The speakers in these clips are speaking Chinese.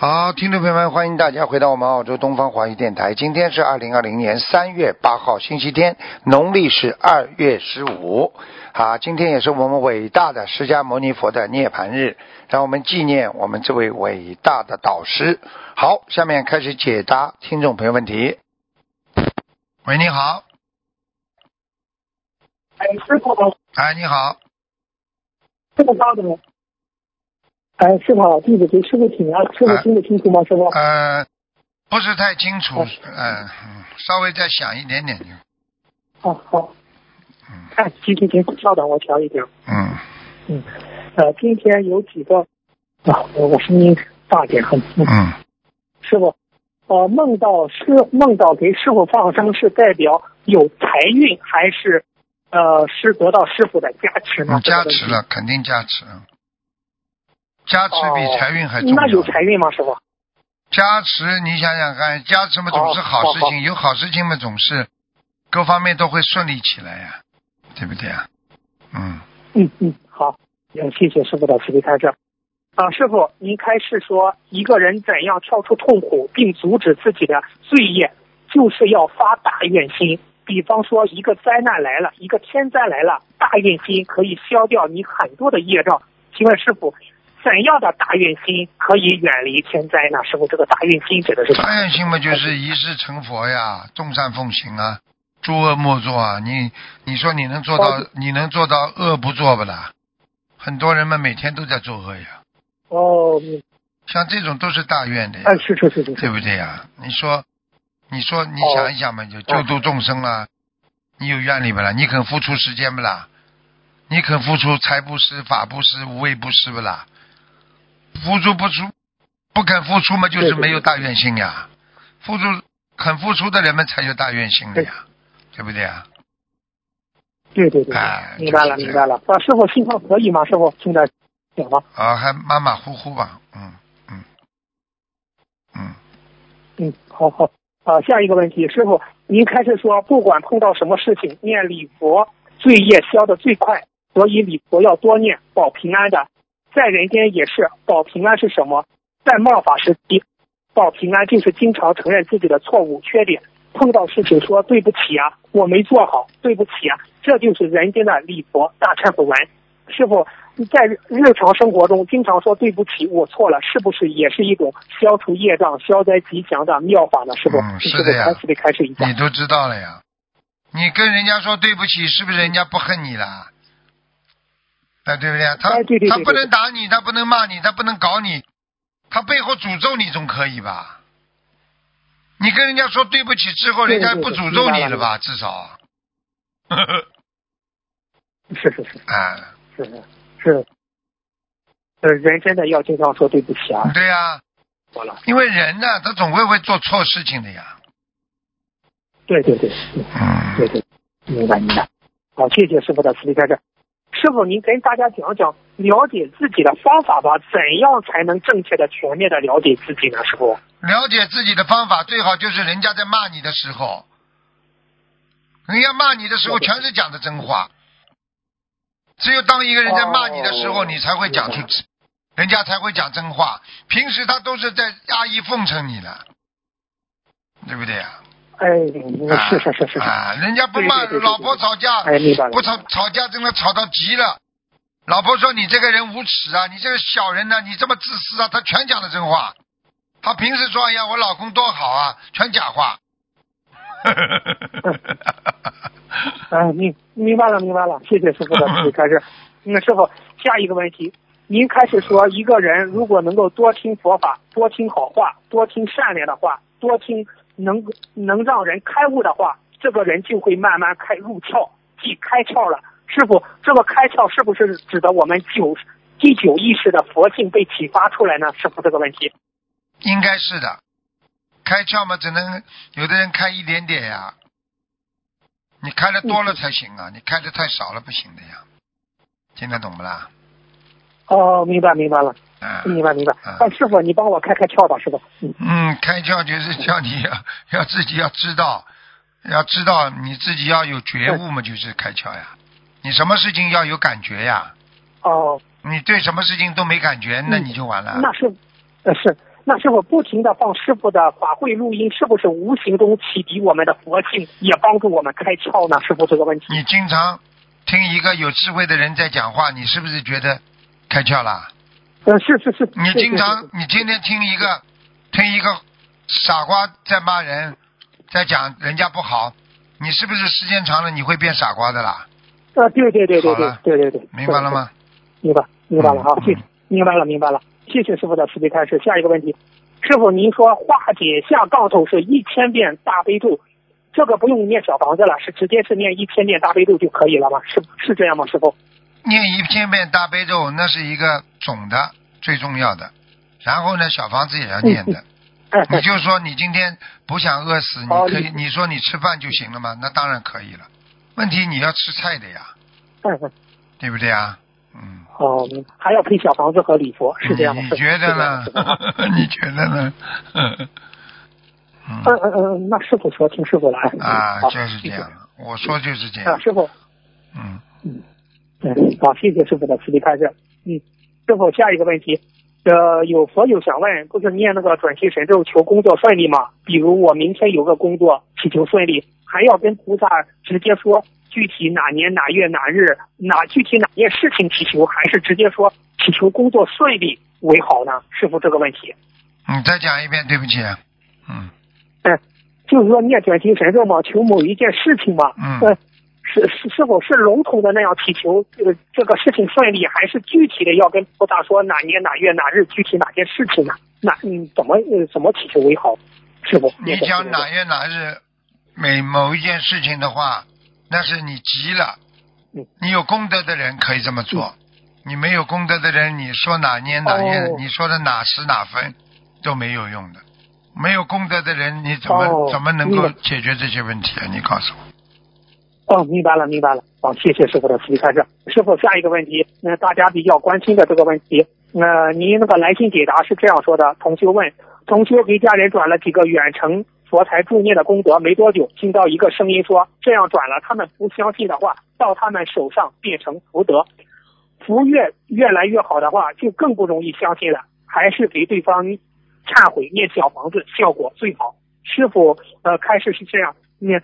好，听众朋友们，欢迎大家回到我们澳洲东方华语电台。今天是二零二零年三月八号，星期天，农历是二月十五。好，今天也是我们伟大的释迦牟尼佛的涅槃日，让我们纪念我们这位伟大的导师。好，下面开始解答听众朋友问题。喂，你好，哎，师傅好，哎，你好，师傅稍等。哎，师傅，弟子给师傅请安，师傅听得清楚吗？师傅？呃，不是太清楚，好嗯、嗯稍微再响一点点就，好好。嗯哎，行行行，稍等，我调一调。嗯，嗯，呃，今天有几个啊，我我声音大点很。嗯，嗯，师傅，呃，梦到师梦到给师傅放生是代表有财运，还是呃是得到师傅的加持呢？嗯加持了，肯定加持，加持比哦财运还重要。那有财运吗，师傅？加持，你想想看，加持嘛总是好事好情，有好事情嘛总是各方面都会顺利起来呀、对不对啊？嗯，嗯嗯，好，嗯，谢谢师傅的慈悲开示。啊，师傅，您开示说，一个人怎样跳出痛苦并阻止自己的罪业，就是要发大愿心。比方说，一个灾难来了，一个天灾来了，大愿心可以消掉你很多的业障。请问师傅，怎样的大愿心可以远离天灾呢？师傅，这个大愿心指的是啥？大愿心嘛就是一世成佛呀，众善奉行啊，诸恶莫作啊。你你说你能做到哦，你能做到恶不做不啦？很多人们每天都在作恶呀，哦，嗯像这种都是大愿的呀。哎，是是是是对，不对呀？你说，你说，你哦想一想嘛，就救度众生啦，你有愿力不啦？你肯付出时间不啦？你肯付出财布施、法布施、无畏布施不啦？付出不出，不肯付出嘛，就是没有大愿心呀。付出肯付出的人们才有大愿心的呀，对不对呀？对对对，哎明白了就是明白了。啊，师傅信号可以吗？师傅听得懂吗？啊，还马马虎虎吧，嗯嗯嗯，嗯，好好。啊，下一个问题，师傅，您开始说，不管碰到什么事情，念礼佛，罪业消得最快，所以礼佛要多念，保平安的。在人间也是，保平安是什么？在末法时期，保平安就是经常承认自己的错误、缺点，碰到事情说对不起啊，我没做好，对不起啊，这就是人间的礼佛大忏悔文。师傅，在日常生活中经常说对不起，我错了，是不是也是一种消除业障、消灾吉祥的妙法呢？师傅，是的呀开始得开始一下你。都知道了呀。你跟人家说对不起，是不是人家不恨你了？啊，对不对？他、他不能打你，他不能骂你，他不能搞你，他背后诅咒你总可以吧？你跟人家说对不起之后，人家不诅咒你了了吧？至少，是是是啊，是 是是，呃，人真的要经常说对不起啊，对呀。因为人呢，他总会会做错事情的呀。对对对，对嗯，对对，明白明白。好，谢谢师傅的慈悲开示。师傅，您跟大家讲讲了解自己的方法吧，怎样才能正确的、全面的了解自己呢？师傅？了解自己的方法最好就是人家在骂你的时候，人家骂你的时候全是讲的真话。只有当一个人在骂你的时候，哦你才会讲出，人家才会讲真话。平时他都是在阿谀奉承你的，对不对呀？哎，是是是是是，啊，人家不骂老婆吵架，哎，明白了。不吵吵架真的吵到急了。老婆说你这个人无耻啊，你这个小人呢、你这么自私啊，他全讲的真话。他平时说哎呀我老公多好啊，全假话。哎，明明白了，明白了，谢谢师傅的开示。那师傅，下一个问题，您开始说，一个人如果能够多听佛法，多听好话，多听善良的话，多听能能让人开悟的话，这个人就会慢慢开入窍，即开窍了。师傅，这个开窍是不是指的我们九第九意识的佛性被启发出来呢？师傅，这个问题。应该是的，开窍嘛，只能有的人开一点点呀，你开的多了才行啊，你开的太少了不行的呀。听得懂不啦？哦，明白明白了，嗯明白明白。嗯啊，师傅，你帮我开开窍吧，师傅。嗯嗯，开窍就是叫你要 要自己要知道，要知道你自己要有觉悟嘛，就是开窍呀。你什么事情要有感觉呀？哦，你对什么事情都没感觉，那你就完了。那是，呃是，那师傅不停的放师傅的法会录音，是不是无形中启迪我们的佛性，也帮助我们开窍呢？师傅这个问题。你经常听一个有智慧的人在讲话，你是不是觉得开窍啦？呃，是是是。你经常你天天听一个听一个傻瓜在骂人，在讲人家不好，你是不是时间长了你会变傻瓜的啦？啊，对对对对对对对对，明白了吗？明白，明白了哈，嗯谢，明白了，明白了，谢谢师傅的慈悲开示。下一个问题，师傅您说化解下杠头是一千遍大悲咒，这个不用念小房子了，是直接是念一千遍大悲咒就可以了吗？是是这样吗，师傅？念一千遍大悲咒，那是一个总的最重要的。然后呢，小房子也要念的。哎你就说你今天不想饿死，你可以，哦你你说你吃饭就行了吗？那当然可以了。问题你要吃菜的呀，对不对啊？嗯，哦，还要配小房子和礼佛，是这样吗？你觉得呢？你觉得呢？嗯嗯嗯嗯，那师傅说，听师傅的。哎啊，就是这样。我说就是这啊，样。师傅，嗯，嗯，好，谢谢师傅的慈悲开示。嗯，师傅，下一个问题，呃，有佛友想问，不是念那个转期神咒求工作顺利吗？比如我明天有个工作，祈求顺利，还要跟菩萨直接说具体哪年哪月哪日哪具体哪件事情祈求，还是直接说祈求工作顺利为好呢？师傅这个问题，你再讲一遍，对不起。嗯嗯，就是说念转心神咒嘛，求某一件事情嘛，嗯呃，是是是否是笼统的那样祈求这个这个事情顺利，还是具体的要跟菩萨说哪年哪月哪日具体哪件事情呢？那嗯怎么呃怎么祈求为好？师傅，你讲哪月哪日每某一件事情的话，那是你急了嗯。你有功德的人可以这么做，你没有功德的人，你说哪年哪月，哦你说的哪时哪分都没有用的。没有功德的人，你怎么、哦怎么能够解决这些问题啊？你告诉我。哦，明白了，明白了。好，谢谢师傅的慈悲开示。师傅，下一个问题，那、大家比较关心的这个问题，呃，您那个来信解答是这样说的：同修问，同修给家人转了几个远程佛台助念的功德，没多久，听到一个声音说，这样转了，他们不相信的话，到他们手上变成福德，福越越来越好的话，就更不容易相信了，还是给对方忏悔念小房子效果最好。师傅，呃，开示是这样，念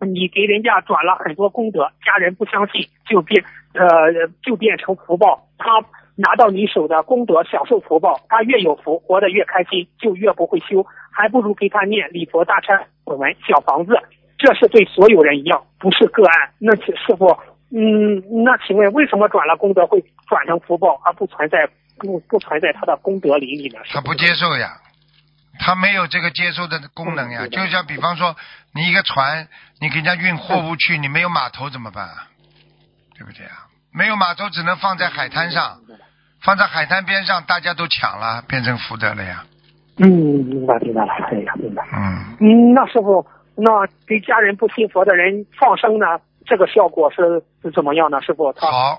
你给人家转了很多功德，家人不相信，就变呃就变成福报。他拿到你手的功德，享受福报，他越有福，活得越开心，就越不会修，还不如给他念礼佛大忏悔文小房子。这是对所有人一样，不是个案。那请师傅，嗯，那请问为什么转了功德会转成福报，而不存在不不存在他的功德林里呢？他不接受呀，他没有这个接收的功能呀。嗯就像比方说，你一个船，你给人家运货物去，你没有码头怎么办啊？对不对啊？没有码头，只能放在海滩上，放在海滩边上，大家都抢了，变成福德了呀。嗯，明白明白了，哎呀，明白。嗯，嗯，那师傅，那给家人不信佛的人放生呢，这个效果是是怎么样呢？师傅，他好，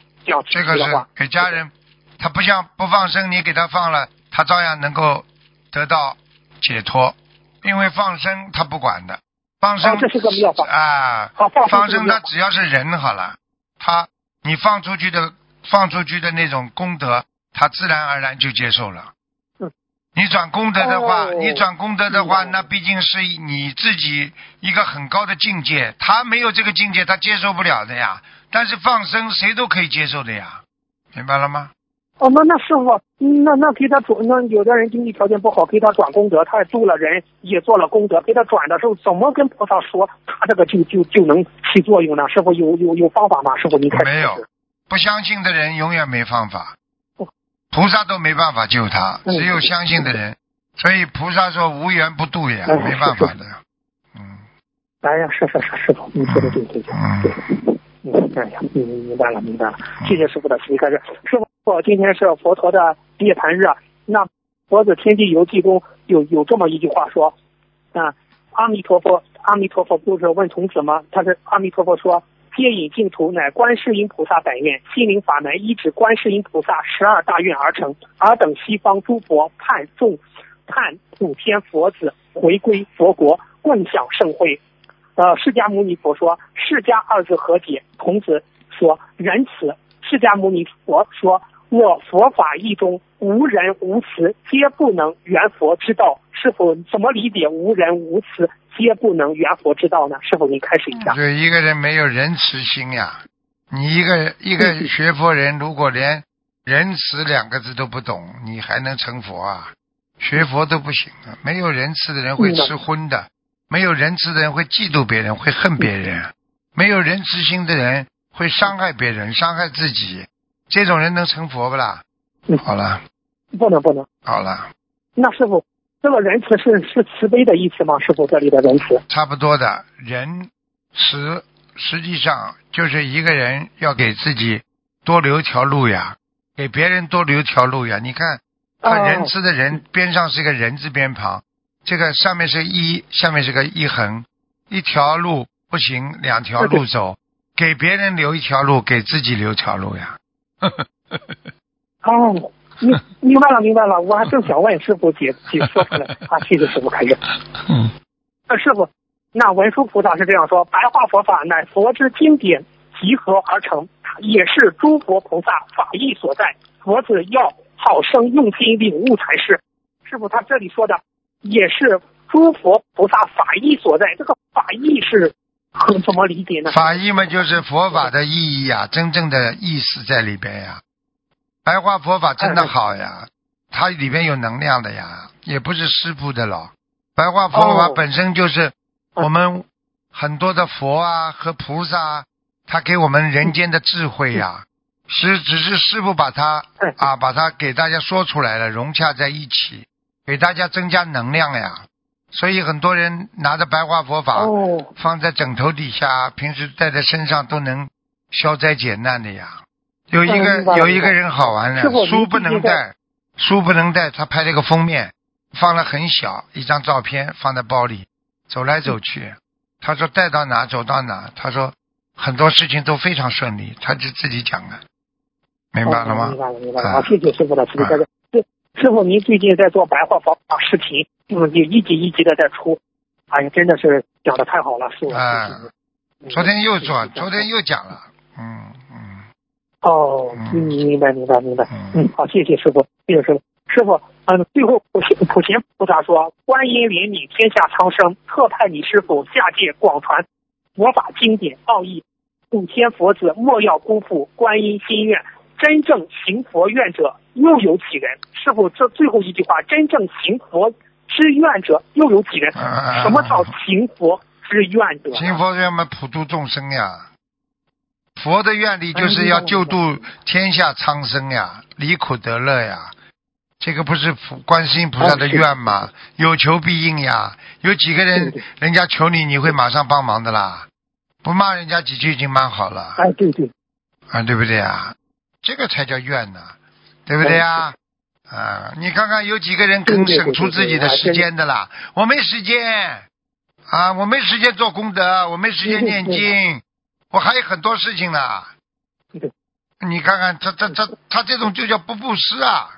这个是给家人，他不像不放生，你给他放了，他照样能够得到解脱，因为放生他不管的，放生、哦这是个妙法啊，好放生他只要是人好了，他你放出去的放出去的那种功德，他自然而然就接受了。嗯你转功德的话，哦你转功德的话，那毕竟是你自己一个很高的境界，他没有这个境界，他接受不了的呀。但是放生谁都可以接受的呀，明白了吗？哦，那那师傅，嗯那那给他转，那有的人经济条件不好，给他转功德，他也助了人，也做了功德，给他转的时候，怎么跟菩萨说，他这个就就就能起作用呢？师傅有有有方法吗？师傅您看没有不相信的人永远没方法哦，菩萨都没办法救他，嗯只有相信的人。所以菩萨说无缘不渡呀，嗯没办法的。嗯哎呀，是是是，师傅，你说的对对对嗯哎呀，明明白了，明白了，谢谢师傅的慈悲开示。师傅，今天是佛陀的涅盘日，那《佛子天地游记》中有有这么一句话说，啊，阿弥陀佛，阿弥陀佛，不是问童子吗？他是阿弥陀佛说，接引净土乃观世音菩萨百愿，心灵法门依止观世音菩萨十二大愿而成。尔等西方诸佛盼众盼普天佛子回归佛国，共享盛会。呃，释迦牟尼佛说：“释迦二字何解？”童子说：“仁慈。”释迦牟尼佛说：“我佛法义中无人无慈，皆不能圆佛之道。”是否怎么理解“无人无慈，皆不能圆佛之道”呢？是否您开始一下？对，一个人没有仁慈心呀，你一个一个学佛人，如果连仁慈两个字都不懂，你还能成佛啊？学佛都不行啊！没有仁慈的人会吃荤的。没有仁慈的人会嫉妒别人，会恨别人；没有仁慈心的人会伤害别人，伤害自己。这种人能成佛不啦？嗯好了，不能不能。好了，那师傅，这个仁慈是是慈悲的意思吗？师傅这里的仁慈，差不多的。仁慈实际上就是一个人要给自己多留条路呀，给别人多留条路呀。你看，他仁慈的人边上是一个人字边旁。这个上面是一，下面是个一横，一条路不行，两条路走，给别人留一条路，给自己留条路呀。哦，明明白了，明白了，我还正想问师傅解解说出来啊，谢谢师傅开示。嗯，那师傅，那文殊菩萨是这样说：白话佛法乃佛之经典集合而成，也是诸佛菩萨法义所在。佛子要好生用心领悟才是。师傅，他这里说的。也是诸佛菩萨法义所在，这个法义是 怎么理解呢？法义嘛，就是佛法的意义呀，真正的意思在里边呀。白话佛法真的好呀，它里边有能量的呀，也不是师傅的了。白话佛法本身就是我们很多的佛啊和菩萨，他给我们人间的智慧呀，是只是师傅把它啊把它给大家说出来了，融洽在一起。给大家增加能量呀，所以很多人拿着白话佛法放在枕头底下，平时带在身上都能消灾解难的呀。有一个有一个人好玩的，书不能带，书不能带，他拍了个封面，放了很小一张照片放在包里，走来走去。他说带到哪走到哪，他说很多事情都非常顺利，他就自己讲了，明白了吗？明白了，明白了。好，谢谢师傅的慈悲开示。师傅，您最近在做白话佛法视频，嗯，就一集一集的在出，哎呀，真的是讲的太好了，师傅。啊，昨天又做，昨天又讲了，嗯嗯。哦，明白明白明白，嗯，好，谢谢师傅，谢谢师傅。师傅，嗯，最后普贤普贤菩萨说：“观音怜悯天下苍生，特派你师傅下界广传佛法经典奥义，普天佛子莫要辜负观音心愿。”真正行佛愿者又有几人？师傅，这最后一句话，真正行佛之愿者又有几人？什么叫行佛之愿者？行佛愿嘛，普度众生呀。佛的愿力就是要救度天下苍生呀，离苦得乐呀。这个不是观世音菩萨的愿吗？有求必应呀。有几个人，人家求你，你会马上帮忙的啦。不骂人家几句已经蛮好了。哎，对对。啊，对不对啊？这个才叫怨呢，对不对呀？啊，你看看有几个人肯省出自己的时间的啦？我没时间啊，我没时间做功德，我没时间念经，我还有很多事情呢。你看看他他他他这种就叫不布施啊，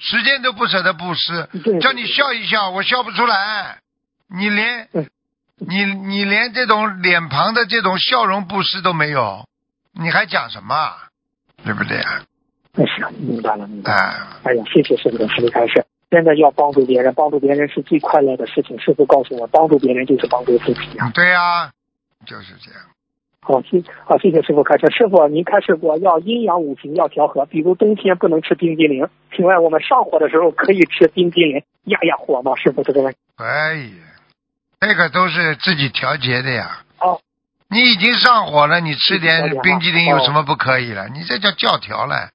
时间都不舍得布施，叫你笑一笑，我笑不出来。你连你你连这种脸庞的这种笑容布施都没有，你还讲什么？对不对啊？那是明白了，明白了。哎呀，谢谢师傅的慈悲开示。真的要帮助别人，帮助别人是最快乐的事情。师傅告诉我，帮助别人就是帮助自己啊。对呀，就是这样。好，谢好，谢谢师傅开示。师傅，您开示过要阴阳五行要调和，比如冬天不能吃冰激凌。请问我们上火的时候可以吃冰激凌压压火吗？师傅这个问题。可以，这个都是自己调节的呀。哦。你已经上火了，你吃点冰激凌有什么不可以了？你这叫教条了，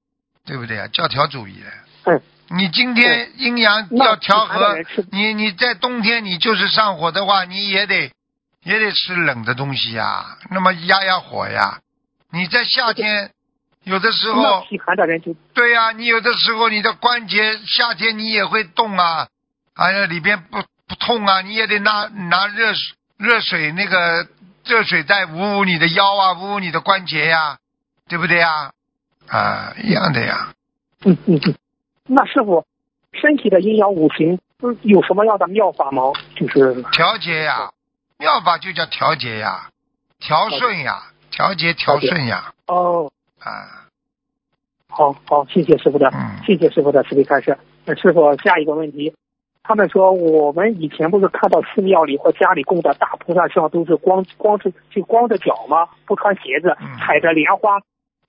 对不对啊？教条主义了。嗯。你今天阴阳要调和，你你在冬天你就是上火的话，你也得也得吃冷的东西呀，那么压压火呀。你在夏天有的时候，对呀，你有的时候你的关节夏天你也会冻啊，哎呀里边不不痛啊，你也得拿拿热水热水那个热水袋捂捂你的腰啊，捂捂你的关节呀、对不对呀？啊，一样的呀。嗯嗯嗯。那师傅，身体的阴阳五行嗯有什么样的妙法吗？就是调节呀，妙法就叫调节呀，调顺呀，调节调顺呀，哦，啊，好好，谢谢师傅的，嗯谢谢师傅的慈悲开示。那师傅，下一个问题，他们说我们以前不是看到寺庙里或家里供的大菩萨像都是光光着就光着脚吗？不穿鞋子嗯，踩着莲花。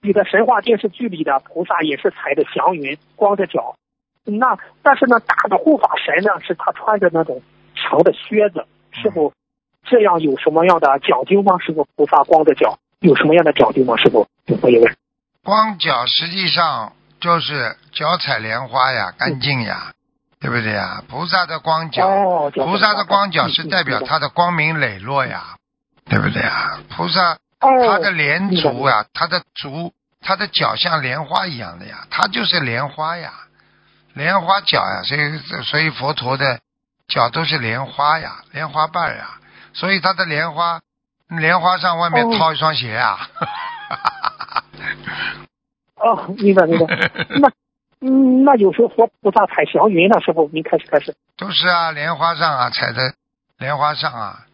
你的神话电视剧里的菩萨也是踩着祥云，光着脚。那但是呢，大的护法神呢，是他穿着那种长的靴子。师傅，这样有什么样的讲究吗？师傅，菩萨光着脚有什么样的讲究吗？师傅，我也问。光脚实际上就是脚踩莲花呀，干净呀，对不对呀？菩萨的光脚，哦，菩萨的光脚嗯是代表嗯他的光明磊落呀，对不对呀？菩萨哦，他的莲足啊，他的足，他的脚像莲花一样的呀，他就是莲花呀，莲花脚呀，所以所以佛陀的脚都是莲花呀，莲花瓣呀，所以他的莲花莲花上外面哦套一双鞋啊。哦，明白明白。那嗯，那有时候佛菩萨踩祥云呢，师傅，您开始开始。都是啊，莲花上啊，踩在莲花上啊，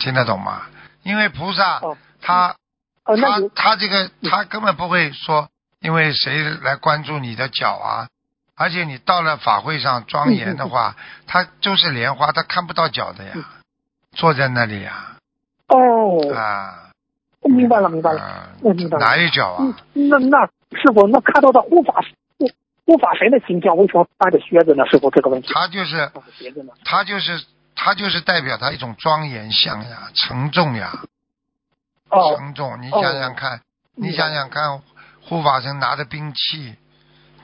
听得懂吗？因为菩萨、哦他哦，他他这个他根本不会说，因为谁来关注你的脚啊？而且你到了法会上庄严的话，他就是莲花，他看不到脚的呀，坐在那里呀，哦，啊，明白了明白了。啊我明白了哪有脚嗯啊？，那那师傅，那看到的护法护护法神的形象，为什么穿着靴子呢？师傅，这个问题。他就是穿着鞋子呢？他就是他就是代表他一种庄严相呀，沉重呀，哦，沉重。你哦想想看，你想想看，护法神拿着兵器，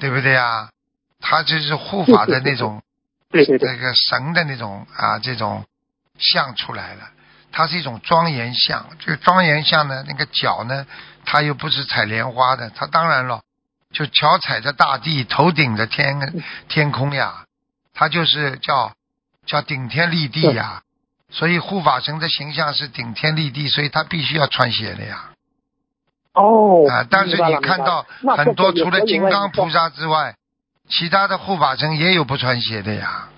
对不对呀？他就是护法的那种对对对这，个神的那种啊这种像出来了，它是一种庄严像。这个庄严像呢，那个脚呢，它又不是踩莲花的，它当然了，就脚踩着大地，头顶着天天空呀，他就是叫叫顶天立地呀。所以护法神的形象是顶天立地，所以他必须要穿鞋的呀。哦，啊，但是你看到很多除了金刚菩萨之外，其他的护法神也有不穿鞋的呀，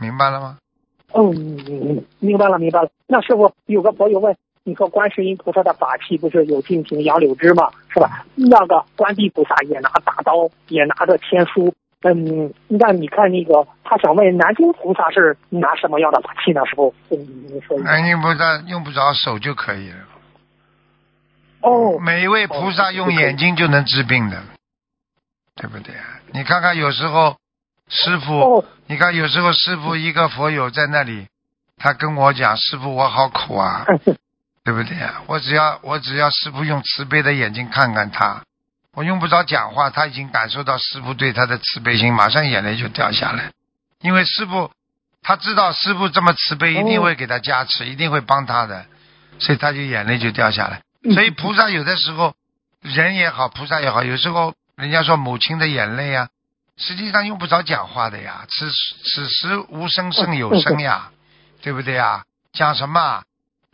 明白了吗？嗯嗯嗯，明白了明白了。那师傅有个朋友问，你说观世音菩萨的法器不是有净瓶杨柳枝吗？是吧？那个观地菩萨也拿大刀，也拿着天书。嗯，那你看那个，他想问南京菩萨是拿什么样的法器呢？师傅，嗯，你说。南京菩萨用不着手就可以了。哦，每一位菩萨用眼睛就能治病的，对不对啊？你看看有时候师傅，哦，你看有时候师傅一个佛友在那里，他跟我讲：“师傅，我好苦啊，对不对呀？我只要我只要师傅用慈悲的眼睛看看他，我用不着讲话，他已经感受到师傅对他的慈悲心，马上眼泪就掉下来。因为师傅他知道师傅这么慈悲，一定会给他加持，一定会帮他的，所以他就眼泪就掉下来。所以菩萨有的时候，人也好，菩萨也好，有时候人家说母亲的眼泪啊，实际上用不着讲话的呀，此此时无声胜有声呀，对不对呀？讲什么啊？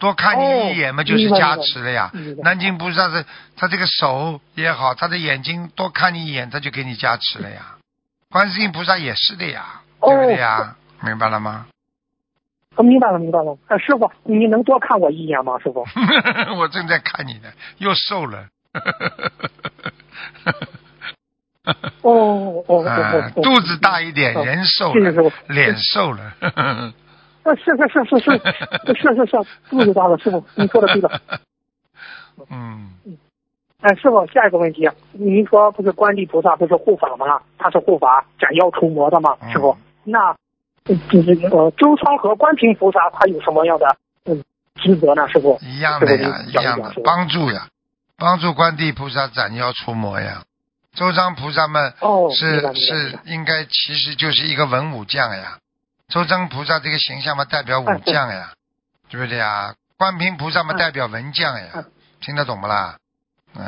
多看你一眼嘛，就是加持了呀。南京菩萨是他这个手也好，他的眼睛多看你一眼，他就给你加持了呀。观世音菩萨也是的呀，对不对呀？明白了吗？我明白了明白了。哎，师傅，你能多看我一眼吗？师傅？我正在看你呢，又瘦了。哦哦哦肚子大一点，哦人瘦了。脸瘦了。啊，是是是是是是是是，肚子大了，师傅，你说的对了。嗯，哎，师傅，下一个问题，您说不是观地菩萨不是护法吗？他是护法斩妖除魔的吗？师傅，那就是呃周仓和观平菩萨他有什么样的嗯职责呢？师傅？一样的呀，一样的，帮助呀，帮助观地菩萨斩妖除魔呀。周章菩萨们哦，是是应该其实就是一个文武将呀。周真菩萨这个形象嘛，代表武将呀，对不对呀？观平菩萨嘛，嗯代表文将呀嗯，听得懂不啦？嗯，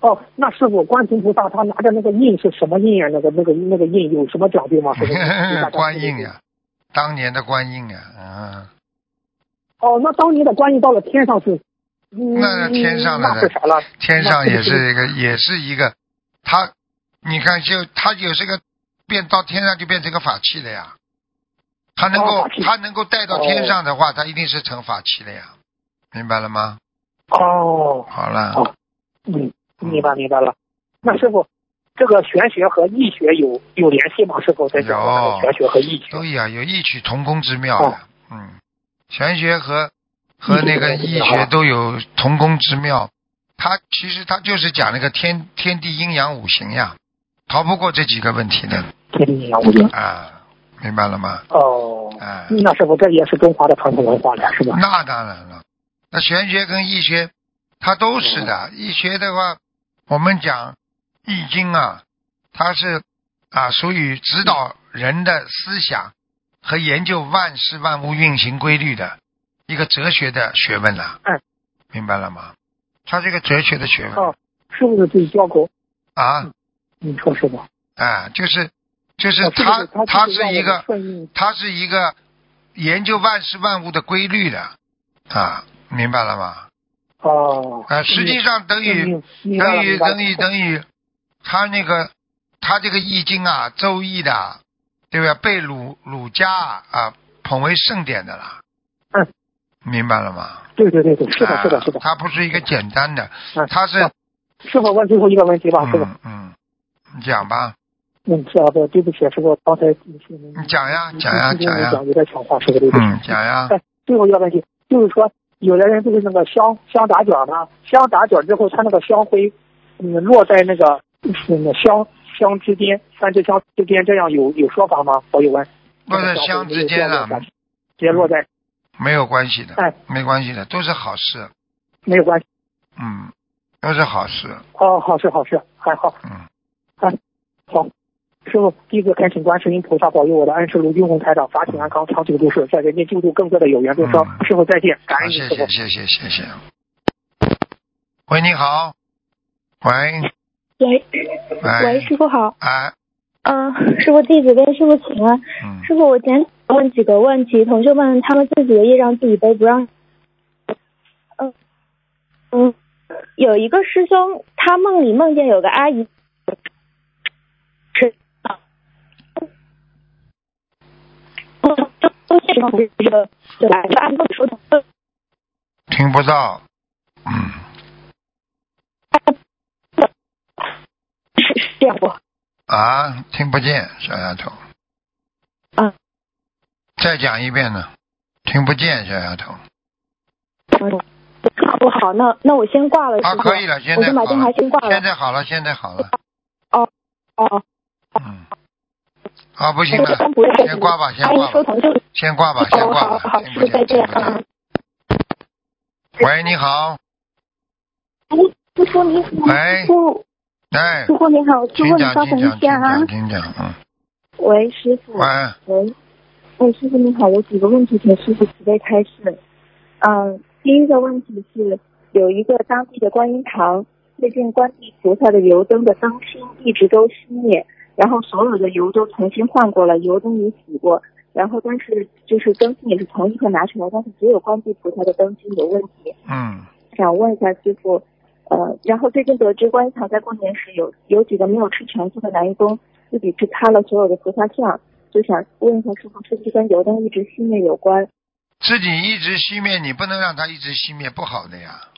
哦，那师傅，观平菩萨他拿着那个印是什么印啊？那个那个那个印有什么讲究吗？观印呀，当年的观音啊，嗯，哦，那当年的观音到了天上是，嗯那天上的那是啥了？天上也是一个，也是一个，他，你看就他有这个变到天上就变成个法器了呀，他能够他能够带到天上的话，他一定是成法器了呀，明白了吗？哦，好了，哦。嗯，明白明白了。那师傅，这个玄学和易学有有联系吗？师傅在讲玄学和易学。对呀，有异曲同工之妙的，嗯，玄学和和那个易学都有同工之妙。它其实它就是讲那个天天地阴阳五行呀，逃不过这几个问题的。天地阴阳五行。啊，明白了吗？哦，啊，那师傅这也是中华的传统文化了，是吧？那当然了，那玄学跟易学它都是的。易学的话，我们讲易经啊，它是啊属于指导人的思想和研究万事万物运行规律的一个哲学的学问了、嗯，明白了吗？它是一个哲学的学问、哦，是不是自己教过？嗯啊，你说是吧？啊，就是就是哦它是一个顺应它是一个研究万事万物的规律的啊，明白了吗？哦。啊，实际上等于等于等于等于，他那个他这个易经啊，周易的，对不对？被儒儒家啊捧为圣典的啦。嗯，明白了吗？对对对对，是的，是的，啊是的。它不是一个简单的，嗯它是啊师傅问最后一个问题吧，师傅。嗯嗯，你讲吧，嗯，是啊，不，对不起，师傅，刚才你你讲呀讲呀讲呀讲有点抢话，师傅，对不起。嗯，讲呀，哎，最后一个问题就是说，有的人不是那个香香打卷吗？香打卷之后，它那个香灰，嗯，落在那个那个香香之间，三支香之间，这样有有说法吗？我有问。落在香之间了了，直接落在，没有关系的，哎，没关系的，都是好事，没有关系。嗯，都是好事，哦，好事好事，还好，嗯，哎好。师傅，弟子恳请观世音菩萨保佑我的恩师卢军红台长法体安康，长久住世，在人间救助更多的有缘众生。嗯师傅再见，感，恩你师傅谢谢。谢谢谢谢。喂，你好，喂，喂，喂喂，师傅好。哎，嗯、师傅弟子跟师傅请安。嗯，师傅，我简单问几个问题，同学们他们自己的业障自己背，不让。嗯嗯，有一个师兄，他梦里梦见有个阿姨是。现实中不是这个，对吧？就按说的，听不到，嗯，是是这样不？啊，听不见，小丫头，嗯，再讲一遍呢，听不见，小丫头，嗯，不好，那那我先挂了，啊，可以了，现在好我先把电话，先挂了。现。在好了，现在好了，哦哦，嗯，啊，不行了我先挂吧，先挂吧，收疼就先挂吧，先哦，挂吧，好好，师傅再见啊。。喂，你好，哎，师傅你好，喂师傅，哎师，傅你好，师傅你稍等一下啊讲，。请讲，嗯，喂，师傅。喂，喂，哎，师傅你好，有几个问题请师傅慈悲开示。嗯，第一个问题是，有一个当地的观音堂，最近观地菩萨的油灯的灯芯一直都熄灭，然后所有的油都重新换过了，油灯也洗过，然后但是就是灯芯也是同一颗拿出来，但是只有观地菩萨的灯芯有问题。嗯，想问一下师傅，呃，然后最近得知观音堂在过年时有有几个没有吃全素的男义工自己去擦了所有的菩萨像，就想问一下师傅，是不是跟油灯一直熄灭有关？自己一直熄灭，你不能让它一直熄灭，不好的呀。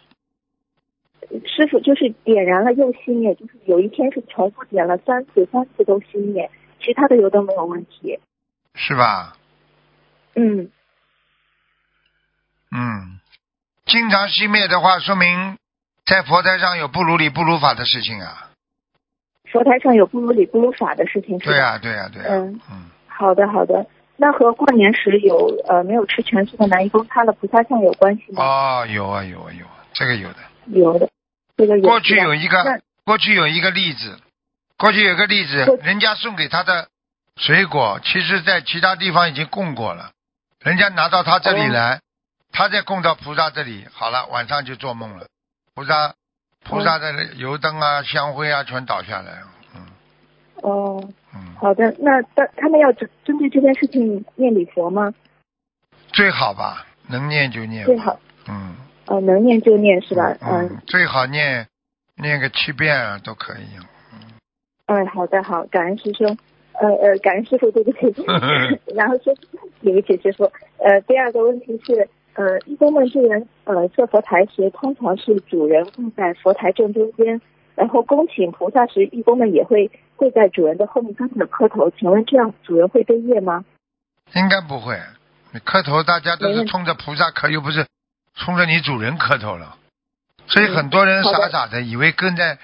师傅就是点燃了又熄灭，就是有一天是重复点了三次，三次都熄灭，其他的油都没有问题。是吧？嗯，嗯，经常熄灭的话，说明在佛台上有不如理不如法的事情啊。佛台上有不如理不如法的事情是吧？对呀、对呀、对呀、嗯嗯，好的好的，那和过年时有呃没有吃全素的男义工擦了菩萨像有关系吗？哦，有啊有啊有啊，这个有的。有的，这个。过去有一个，过去有一个例子，过去有个例子，人家送给他的水果，其实在其他地方已经供过了，人家拿到他这里哦来，他再供到菩萨这里，好了，晚上就做梦了，菩萨菩萨的油灯啊、香灰啊全倒下来了，嗯，哦，嗯，好的，那他他们要针针对这件事情念礼佛吗？最好吧，能念就念。最好，嗯。呃，能念就念是吧？嗯嗯，最好念念个七遍啊，都可以。嗯，好的好，感恩师兄，呃呃，感恩师傅，对不起。然后说，对不起师傅。呃，第二个问题是，呃，义工们这人呃设佛台时，通常是主人跪在佛台正中间，然后恭请菩萨时，义工们也会跪在主人的后面跟着磕头。请问这样主人会被业吗？应该不会，你磕头大家都是冲着菩萨磕，又不是冲着你主人磕头了。所以很多人傻傻的以为跟在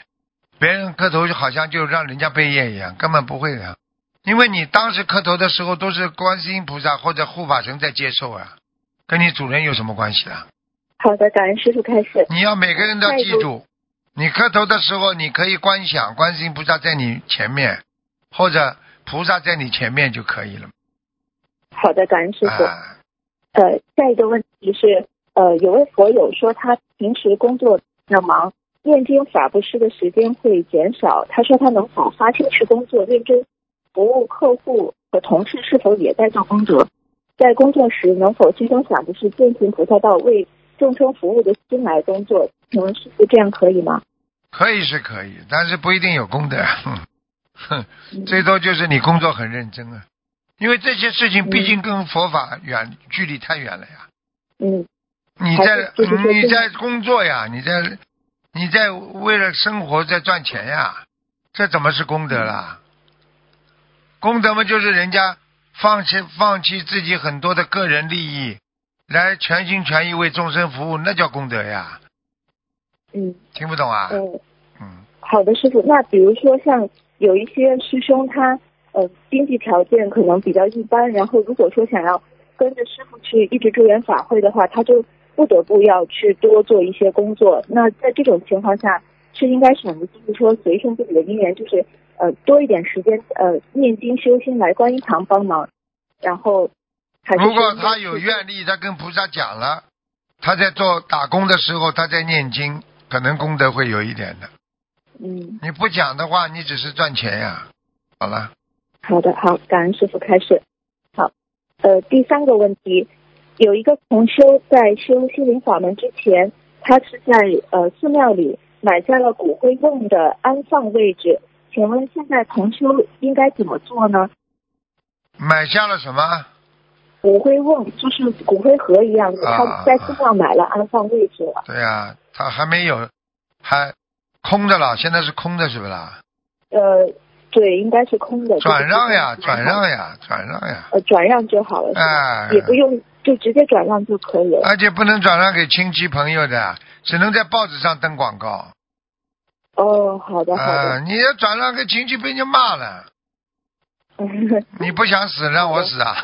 别人磕头，就好像就让人家背业一样，根本不会的。因为你当时磕头的时候都是观世音菩萨或者护法神在接受啊，跟你主人有什么关系啊？好的，感恩师傅开始。你要每个人都要记住，你磕头的时候，你可以观想观世音菩萨在你前面，或者菩萨在你前面就可以了。好的，感恩师傅。啊，呃，下一个问题是，呃，有位佛友说他平时工作比较忙，念经法布施的时间会减少。他说他能否发心去工作，认真服务客户和同事，是否也在做功德？在工作时能否心中想的是践行菩萨道，为众生服务的心来工作？请问师傅这样可以吗？可以是可以，但是不一定有功德。哼最多就是你工作很认真啊，因为这些事情毕竟跟佛法远距离太远了呀。嗯你在你在工作呀，你在你在为了生活在赚钱呀，这怎么是功德啦？功德嘛，就是人家放弃放弃自己很多的个人利益，来全心全意为众生服务，那叫功德呀。嗯听不懂啊？嗯。嗯，好的，师傅。那比如说像有一些师兄他呃经济条件可能比较一般，然后如果说想要跟着师傅去一直助缘法会的话，他就不得不要去多做一些工作。那在这种情况下，是应该选择就是说随顺自己的因缘，就是呃多一点时间呃念经修心来观音堂帮忙，然后还是如果他有愿力，他跟菩萨讲了，他在做打工的时候，他在念经，可能功德会有一点的。嗯。你不讲的话，你只是赚钱呀。好了，好的，好，感恩师傅开始。好，呃，第三个问题，有一个同修在修心灵法门之前，他是在呃寺庙里买下了骨灰瓮的安放位置，请问现在同修应该怎么做呢？买下了什么？骨灰瓮就是骨灰盒一样的，啊他在寺庙买了安放位置了。对呀、他还没有，还空着了，现在是空的，是不是啦？呃，对，应该是空的。转让呀，转让呀，转让呀，呃，转让就好了，哎，也不用就直接转让就可以了。而且不能转让给亲戚朋友的，只能在报纸上登广告。哦，好的，好啊、的。你要转让给亲戚，被人家骂了。你不想死，让我死啊！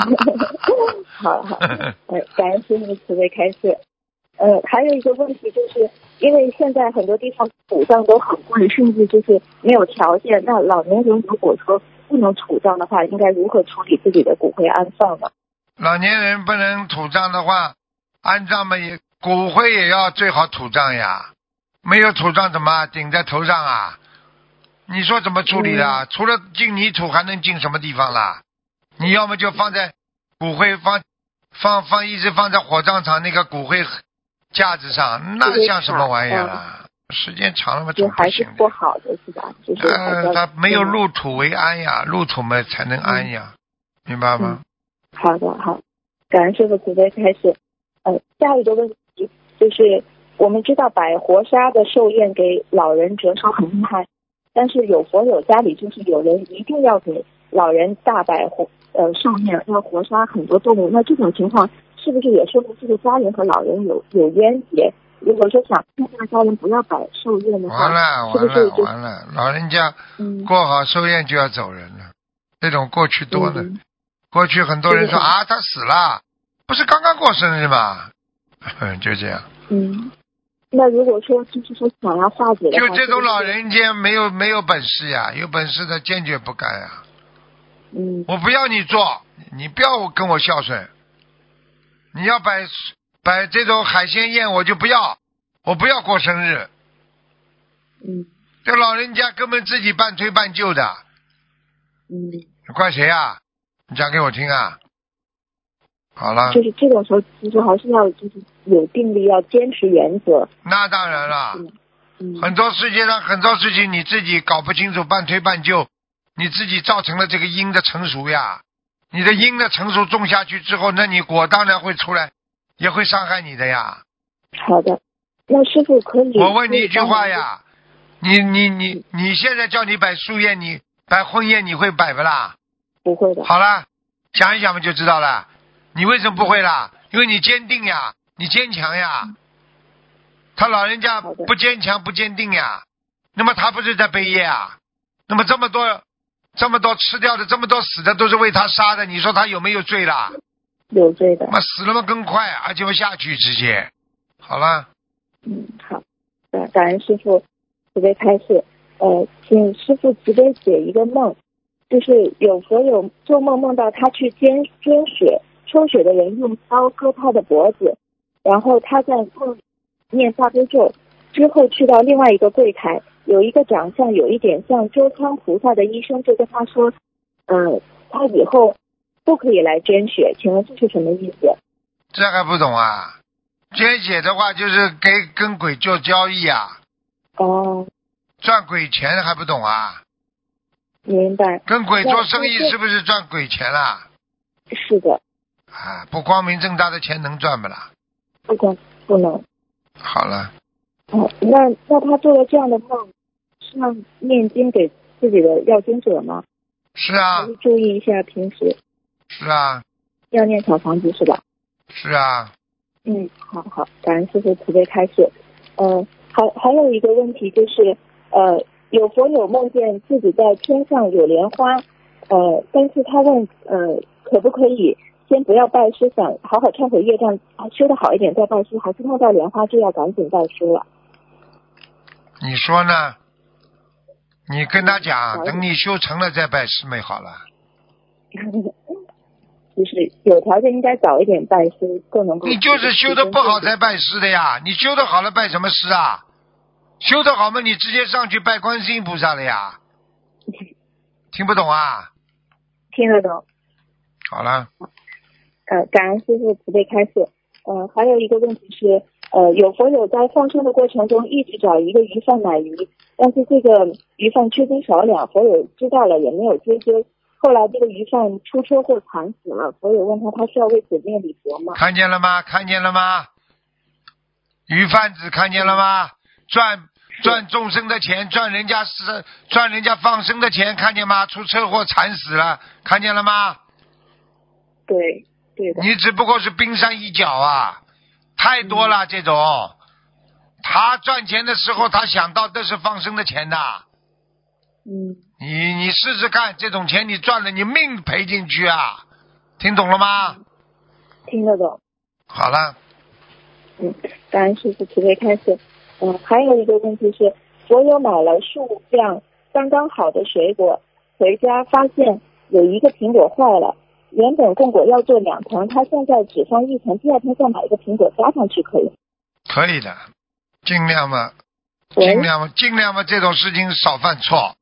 好好，呃，感恩师傅慈悲开示。呃，还有一个问题就是，因为现在很多地方土葬都很贵，甚至就是没有条件。那老年人如果说不能土葬的话，应该如何处理自己的骨灰安放呢？老年人不能土葬的话，安葬嘛也骨灰也要最好土葬呀。没有土葬怎么顶在头上啊？你说怎么处理啦？除了进泥土，还能进什么地方啦？你要么就放在骨灰放放放一直放在火葬场那个骨灰架子上，那像什么玩意儿啊？时间长了嘛，就总还是不。好的，是吧？就是还呃，要它没有嗯入土为安呀，入土嘛才能安呀，明白吗？好的，好，感恩师傅慈悲开始。呃，下一个问题就是，我们知道摆活杀的寿宴给老人折寿很厉害，但是有佛友家里就是有人一定要给老人大摆活呃寿宴，要活杀很多动物，那这种情况是不是也说明这个家人和老人有有冤结？如果说想劝这个家人不要摆寿宴的完话，了完是不是就了完了，老人家嗯过好寿宴就要走人了，这种过去多了。嗯过去很多人说啊，他死了，不是刚刚过生日吗？就这样，嗯，那如果说就是说想要化解的，就这种老，人家没有没有本事呀，有本事他坚决不干呀。嗯我不要你做，你不要跟我孝顺。你要摆摆这种海鲜宴，我就不要，我不要过生日。嗯这老人家根本自己半推半就的，嗯，怪谁啊？你讲给我听啊！好了，就是这种时候，其实还是要就是有定力，要坚持原则。那当然了，嗯，很多世界上很多事情你自己搞不清楚，半推半就，你自己造成了这个因的成熟呀。你的因的成熟种下去之后，那你果当然会出来，也会伤害你的呀。好的，那师傅可以。我问你一句话呀，你你你你现在叫你摆树叶，你摆婚宴，你会摆不啦？不会的。好了，想一想嘛就知道了。你为什么不会啦？因为你坚定呀，你坚强呀。他老人家不坚强不坚定呀，那么他不是在背业啊？那么这么多这么多吃掉的，这么多死的都是为他杀的，你说他有没有罪啦？有罪的。那么死了嘛更快，而且会下去直接。好了，嗯，好，感感恩师傅慈悲开示。呃，请师傅慈悲解一个梦，就是有佛友做梦梦到他去捐捐血，抽血的人用刀割他的脖子，然后他在梦里念大悲咒，之后去到另外一个柜台，有一个长相有一点像周仓菩萨的医生就跟他说，嗯，他以后不可以来捐血，请问这是什么意思？这还不懂啊？捐血的话就是给跟鬼做交易啊，哦，赚鬼钱还不懂啊？明白，跟鬼做生意是不是赚鬼钱啦？是的，啊，不光明正大的钱能赚不啦？不光不能。好了，哦，那那他做了这样的梦，是要念经给自己的要经者吗？是啊注意一下平时是啊，要念小房子是吧？是啊，嗯，好好，感恩师傅慈悲开示。呃，还还有一个问题就是，呃，有佛友梦见自己在天上有莲花，呃，但是他问，呃，可不可以先不要拜师，想好好忏悔业障，修的好一点再拜师，还是梦到莲花就要赶紧拜师了？你说呢？你跟他讲，等你修成了再拜师没好了。就是有条件应该早一点拜师，更能够。你就是修的不好才拜师的呀，你修的好了拜什么师啊？修得好嘛，你直接上去拜观世音菩萨了呀。听不懂啊？听得懂。好了，呃，感恩师傅慈悲开示。呃，还有一个问题是，呃，有佛友在放生的过程中一直找一个鱼贩买鱼，但是这个鱼贩缺斤少两，佛友知道了也没有追究。后来这个鱼贩出车祸惨死了，佛友问他，他需要为此念礼佛吗？看见了吗？看见了吗？鱼贩子看见了吗？赚赚众生的钱，赚人家是赚人家放生的钱，看见吗？出车祸惨死了，看见了吗？对，对的。你只不过是冰山一角啊，太多了这种。他赚钱的时候，他想到这是放生的钱的。嗯，你你试试看，这种钱你赚了，你命赔进去啊！听懂了吗？听得懂。好了，嗯，感恩师傅慈悲开示。嗯，还有一个问题是，我有买了数量刚刚好的水果，回家发现有一个苹果坏了，原本供果要做两层，他现在只放一层，第二天再买一个苹果加上去可以？可以的，尽量嘛，尽量嘛，尽量嘛，这种事情少犯错，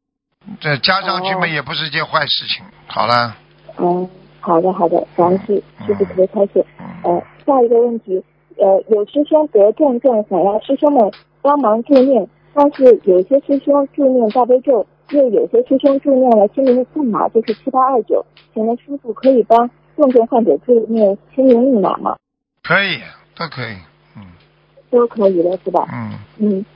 这加上去嘛哦也不是件坏事情。好了，嗯，好的好的，感恩师师傅慈悲开示。嗯，呃，下一个问题，呃，有师兄得重症，想要师兄们帮忙助念，但是有些师兄助念大悲咒，又有些师兄助念了心灵密码，就是七八二九。请问师傅可以帮重症患者助念心灵密码吗？可以，都可以，嗯都可以了是吧？嗯，嗯，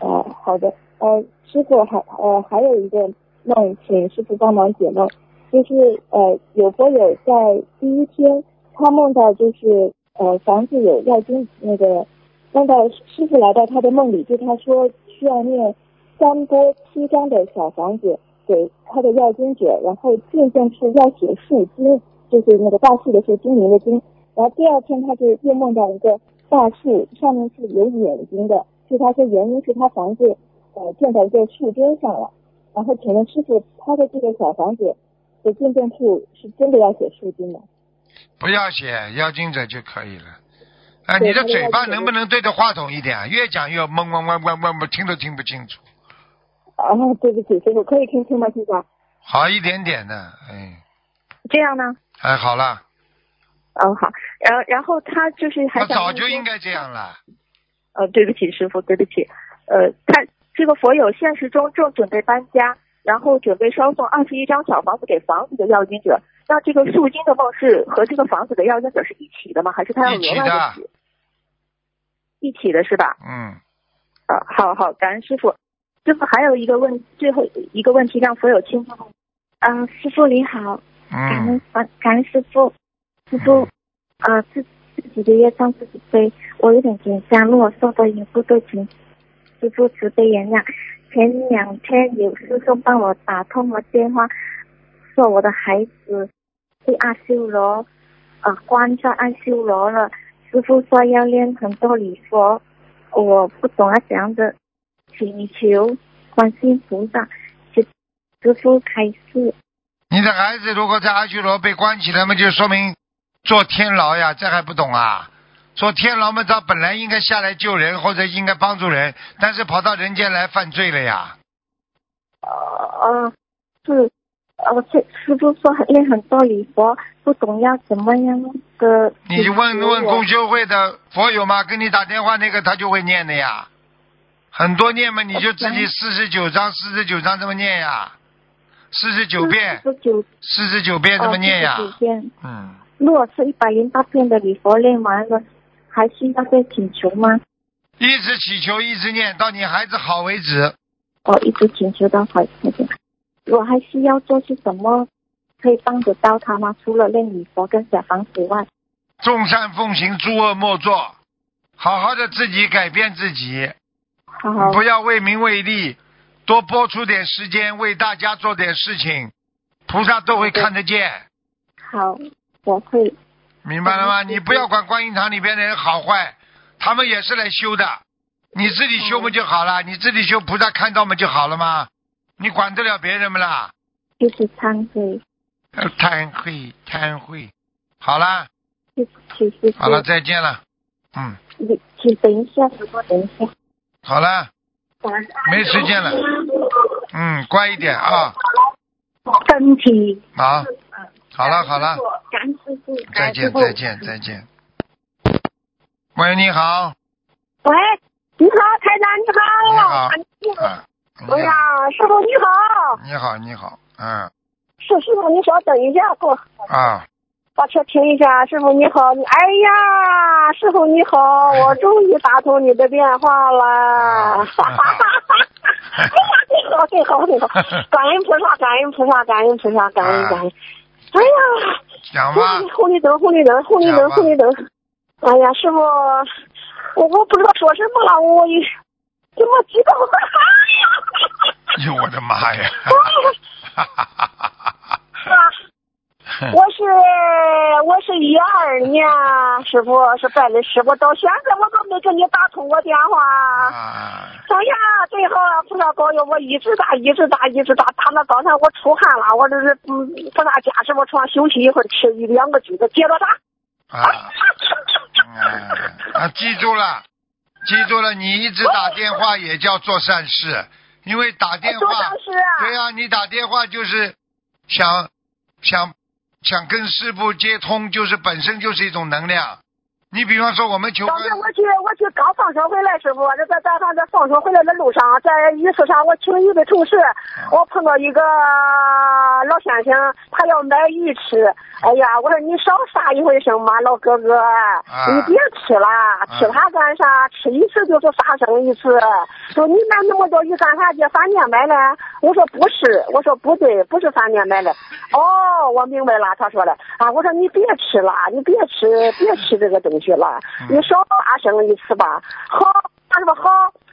呃，好的，呃，师傅还呃还有一个梦，请师傅帮忙解梦，就是呃有佛友在第一天，他梦到就是呃房子有要经那个，梦到师傅来到他的梦里，对他说需要念三波七张的小房子给他的要经者，然后进证处要写树经，就是那个大树的树，精灵的精。然后第二天他就又梦到一个大树，上面是有眼睛的，就他说原因是他房子呃建在一个树根上了。然后请问师傅，他的这个小房子的进证处是真的要写树经吗？不要写妖精者就可以了。啊，你的嘴巴能不能对着话筒一点啊？越讲越懵懵懵懵懵懵，听都听不清楚。哦，对不起，师傅，可以听清吗？现在好一点点的，哎，这样呢？哎，好了，哦，好，然后然后他就是还我早就应该这样了。呃，对不起，师傅，对不起。呃，他这个佛友现实中正准备搬家，然后准备烧送二十一张小房子给房子的要经者。那这个树精的梦是和这个房子的要经者是一起的吗？还是他要额外一起的？一起的是吧？嗯，啊，好好，感恩师傅。师傅还有一个问，最后一个问题让佛友清楚。嗯、师傅你好，感恩嗯，感感恩师傅，师傅，呃、自自己的业障自己背，我有点紧张，如果说的言不对，请师傅慈悲原谅。前两天有师兄帮我打通了电话，说我的孩子被阿修罗呃关在阿修罗了，师傅说要练很多礼佛，我不懂啊怎样的请求观世音菩萨，请师傅开示。你的孩子如果在阿修罗被关起来嘛，就说明坐天牢呀，这还不懂啊？坐天牢嘛，他本来应该下来救人或者应该帮助人，但是跑到人间来犯罪了呀。呃，是，呃，这师傅说念很多礼佛，不懂要怎么样的。你问问公共修会的佛友嘛，跟你打电话那个他就会念的呀。很多念嘛，你就自己四十九章、四十九章这么念呀，四十九遍，四十九遍这么念呀哦。遍。嗯，如果是一百零八遍的礼佛念完了，还需要再请求吗？一直祈求，一直念，到你孩子好为止。我一直请求到怀那边。我还需要做些什么可以帮得到他吗？除了练礼佛跟小房子外，众善奉行，诸恶莫作，好好的自己改变自己，好好不要为名为利，多播出点时间为大家做点事情，菩萨都会看得见，好，我会明白了吗？嗯你不要管观音堂里边的人好坏，他们也是来修的，你自己修不就好了？你自己修，菩萨看到嘛就好了吗？你管得了别人不啦？就是忏悔，呃贪会贪会，好了对不起师傅。好了，再见了，嗯，你请等一下，师傅，等一下。好了，没时间了，嗯，乖一点啊，身体。好，好了好了。再见，再见，再见。喂，你好，喂，你好，台长，你好。你好。啊，你哎呀，，师傅你好，你好，你好，嗯，是师傅，你稍等一下，给我啊，把车停一下。师傅你好，你哎呀，师傅你好，我终于打通你的电话了，哈哈哈哈哈！哎呀，真好，真好，真好！感恩菩萨，感恩菩萨，感恩菩萨，感恩感恩。哎呀，讲吧，红绿灯，红绿灯，红绿灯，红绿灯。哎呀，师傅，我我不知道说什么了，我一这么激动，哎呀！哎呦我的妈呀！我是我是一二年，师傅是拜的师傅，到现在我都没给你打通过电话。啊，哎呀，最好了，菩萨保佑我一直打，一直打，一直打，打到刚才我出汗了，我这是嗯，菩萨加持我床休息一会儿，吃一两个橘子，接着打。啊，嗯啊，记住了，记住了，你一直打电话也叫做善事，因为打电话对啊，对呀、你打电话就是想想想跟师傅接通，就是本身就是一种能量。你比方说我们求当观时我去，我去刚放学回来，师傅，这在咱咱在放学回来的路上，在一次上，我请一个同事，我碰到一个老先生，他要买鱼吃。哎呀，我说你少杀一回生嘛，老哥哥，你别吃了，吃它干啥？吃一次就是杀生一次。说你买那么多鱼干啥去？饭店买的？我说不是，我说不对，不是饭店买的。哦，我明白了，他说的啊，我说你别吃了，你别吃，别吃这个东西了，你少发生一次吧。好，他说好，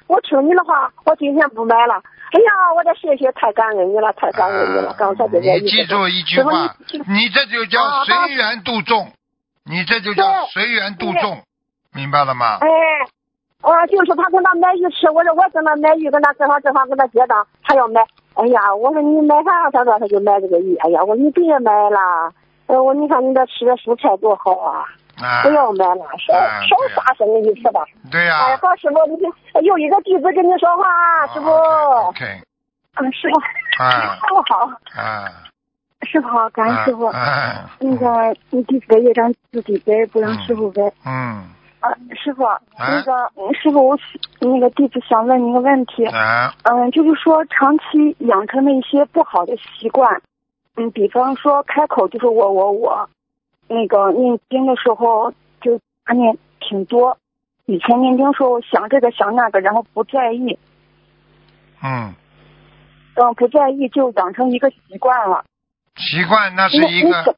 我听你的话，我今天不买了。哎呀，我这谢谢，太感恩你了，太感恩你了。刚才这个你记住一句话，你这就叫啊随缘度众，你这就叫随缘度众，明白了吗？哎，啊，就是他跟他买鱼吃，我说我跟他买鱼，跟他这方这方跟他结账，他要买。哎呀，我说你买啥？他说他就买这个鱼。哎呀，我说你别买了，呃，我你看你这吃的蔬菜多好啊，啊不，要买了，少啊少杀生一次吧。对呀、哎，好，师傅，你有一个弟子跟你说话，师傅。OK，嗯，师傅，啊。师傅好，啊。师傅好，感恩师傅。啊那个，你弟子的业障自己背，不让师傅背。嗯啊，师傅，那个，嗯师傅，我那个弟子想问您一个问题。啊。嗯，就是说长期养成的一些不好的习惯，嗯，比方说开口就是我我我，那个念经的时候就念挺多，以前念经时候想这个想那个，然后不在意，嗯，嗯，不在意就养成一个习惯了。习惯那是一个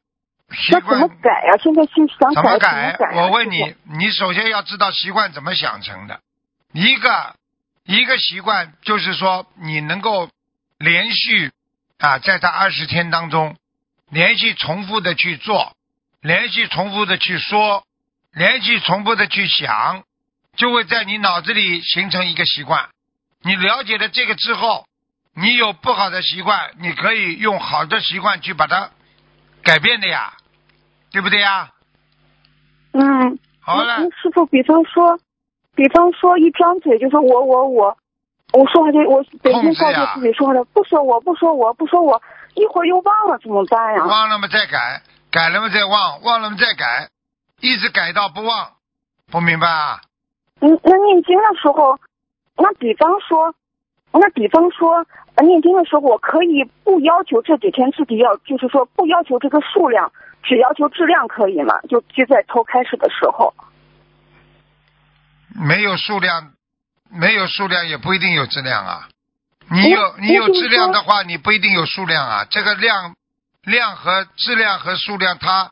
习惯怎么，改呀、现在是想怎么改，改怎么？改啊我问你，你首先要知道习惯怎么想成的。一个一个习惯就是说，你能够连续啊，在这二十天当中，连续重复的去做，连续重复的去说，连续重复的去想，就会在你脑子里形成一个习惯。你了解了这个之后，你有不好的习惯，你可以用好的习惯去把它改变的呀，对不对呀？嗯，好了，师傅，比方说，比方说一张嘴就说我我我，我说话就我每天告诉自己说的，不说我不说我不说我，一会儿又忘了怎么办呀？忘了嘛再改，改了嘛再忘，忘了嘛再改，一直改到不忘，不明白啊？嗯，那念经的时候，那比方说，那比方说，呃念经的时候，我可以不要求这几天自己要，就是说不要求这个数量，只要求质量，可以吗？就就在头开始的时候。没有数量，没有数量也不一定有质量啊。你有你有质量的话，你不一定有数量啊。这个量量和质量和数量，它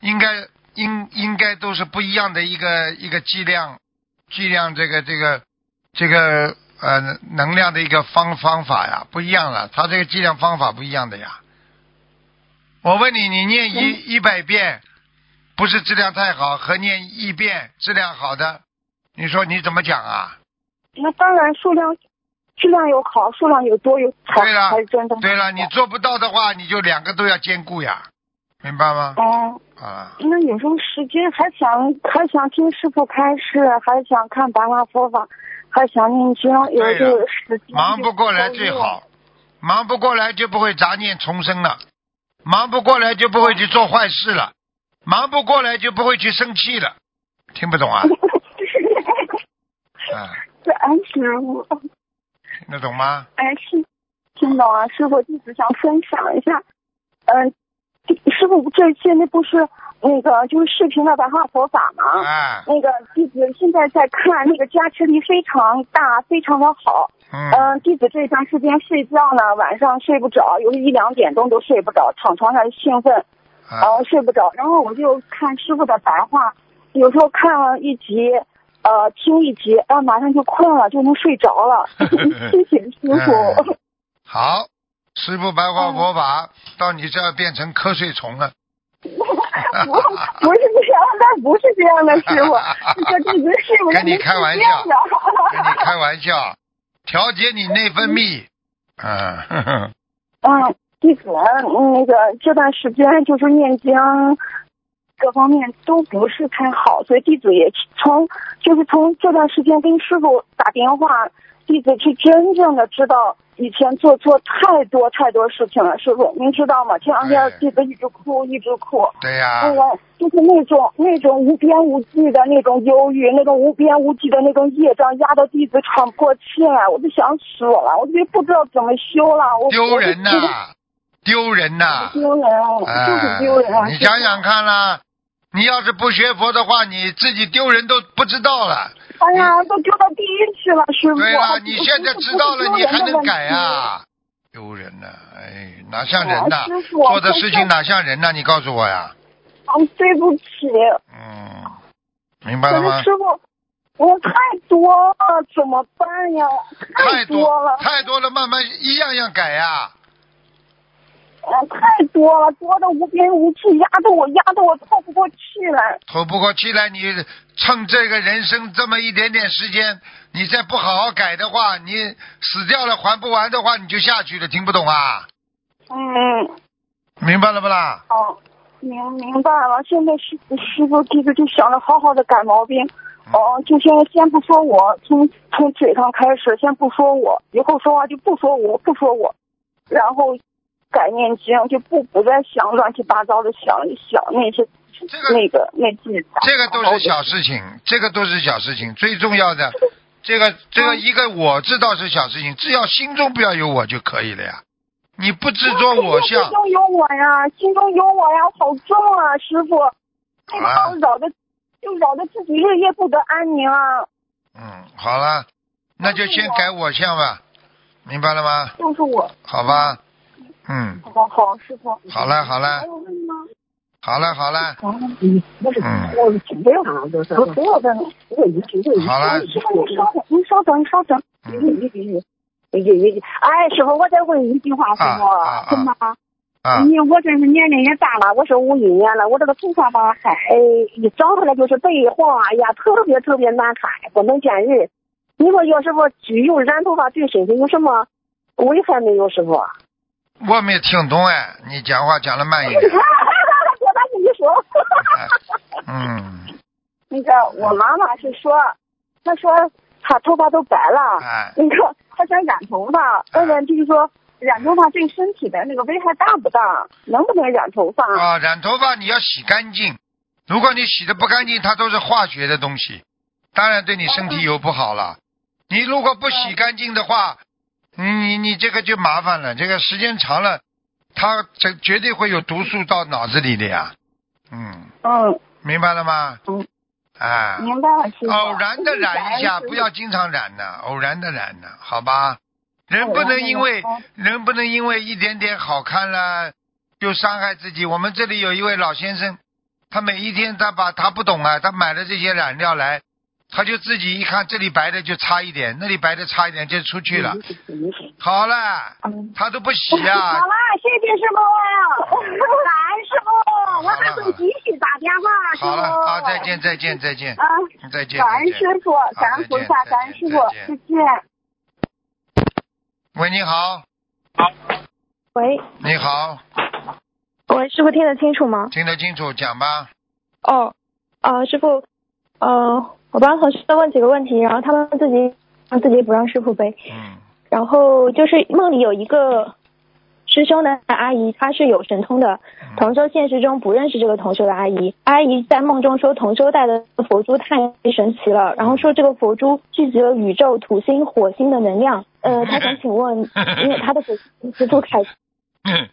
应该应应该都是不一样的一个一个剂量剂量这个这个这个呃能量的一个方方法呀，不一样了。它这个剂量方法不一样的呀。我问你，你念一一百遍，不是质量太好，和念一遍质量好的，你说你怎么讲啊？那当然数量质量有好，数量有多有才对了才是真的。对了，你做不到的话，你就两个都要兼顾呀，明白吗？哦，啊，那有时候时间还想还想听师傅开示，还想看白话佛法，还想念经，有时间忙不过来最好，忙不过来就不会杂念重生了，忙不过来就不会去做坏事了，忙不过来就不会去生气了，听不懂啊？啊，感恩师傅，听得懂吗？哎是听懂啊，师傅弟子想分享一下，嗯、师傅这现在不是那个就是视频的白话佛法吗？哎，那个弟子现在在看，那个加持力非常大，非常的好。嗯，嗯，弟子这段时间睡觉呢，晚上睡不着，有一两点钟都睡不着，躺床上兴奋，然啊后睡不着。然后我就看师傅的白话，有时候看了一集，呃，听一集，然后马上就困了，就能睡着了。谢谢师傅。嗯好，师傅白话佛法到你这儿变成瞌睡虫了。不不是这样的，不是这样的，师傅，这弟子是我 跟你开玩笑跟你开玩笑，调节你内分泌。嗯，嗯，弟子嗯那个这段时间就是念经，各方面都不是太好，所以弟子也从就是从这段时间跟师傅打电话，弟子是真正的知道以前做错太多太多事情了。师傅，您知道吗？前两天弟子一直哭，一直哭。对呀、那个就是那种那种无边无际的那种忧郁，那种无边无际的那种业障压得弟子喘不过气来，我都想死了，我就不知道怎么修了。我丢人呐、丢人呐、丢人啊，就是丢人啊！哎你想想看啦，你要是不学佛的话，你自己丢人都不知道了。哎呀，都丢到地狱去了，师傅。对了，你现在知道了，你还能改呀？啊？丢人呐、哎，哪像人呐、啊师傅做的事情哪像人呐、你告诉我呀。嗯，对不起，嗯，明白了吗？师傅，我太多了，怎么办呀？太多了，太多了，慢慢一样样改呀、嗯，太多了，多的无边无际，压得我压得我透不过气来。透不过气来，你趁这个人生这么一点点时间，你再不好好改的话，你死掉了还不完的话，你就下去了，听不懂啊？嗯，明白了不啦？哦，明明白了。现在师师傅弟子就想着好好的改毛病，哦，就先先不说我，从从嘴上开始，先不说我，以后说话就不说我，不说我，然后改念经，就不不再想乱七八糟的想想那些这个那个那自己这个都是小事情，这个都是小事情，最重要的，这个这个一个我知道是小事情，只要心中不要有我就可以了呀。你不执着我相心，中有我呀，心中有我呀，好重啊，师傅，那个啊扰的，就扰得自己日夜不得安宁啊。嗯，好了，那就先改我相吧，明白了吗？就是我，好吧，嗯，好好，师傅。好了好了还有问吗？好了好了，嗯，嗯，我准备好了，就是我不要的，我已经准备好了师傅，你稍等，你稍等，你稍等。嗯哎，师傅，我再问一句话，师傅行吗啊，你我这是年龄也大了，我是五一年了，我这个头发吧还一长出来就是白黄，哎呀，特别特别难看，不能见人。你说要是我焗油染头发对身体有什么危害没有，师傅？我没听懂哎，你讲话讲的慢一点，我咋跟你说？嗯，那个我妈妈是说，她说她头发都白了，哎，那个她想染头发，问问就是说染头发对身体的那个危害大不大？能不能染头发？啊，染头发你要洗干净，如果你洗的不干净，它都是化学的东西，当然对你身体有不好了。你如果不洗干净的话，你你你这个就麻烦了，这个时间长了，它这绝对会有毒素到脑子里的呀。嗯，哦，明白了吗？嗯。啊，明白了，偶然的染一下，不要经常染的，偶然的染的，好吧？人不能因为人不能因为一点点好看了就伤害自己。我们这里有一位老先生，他每一天他把他不懂啊，他买了这些染料来，他就自己一看这里白的就差一点，那里白的差一点就出去了。好了，嗯他都不洗啊 好，了，谢谢师傅，感恩师傅，我还会继续打电话。好了好，再见再见再见啊，再见感恩。师傅，感恩菩萨，感恩师傅，再见。喂，你好，喂，你好，喂，师傅听得清楚吗？听得清楚，讲吧。哦，呃，师傅，呃，我帮同事问几个问题，然后他们自己让自己不让师傅背。嗯然后就是梦里有一个师兄的阿姨，她是有神通的。同修现实中不认识这个同修的阿姨，阿姨在梦中说同修带的佛珠太神奇了，然后说这个佛珠聚集了宇宙、土星、火星的能量。呃，她想请问，因为她的佛师傅开嗯，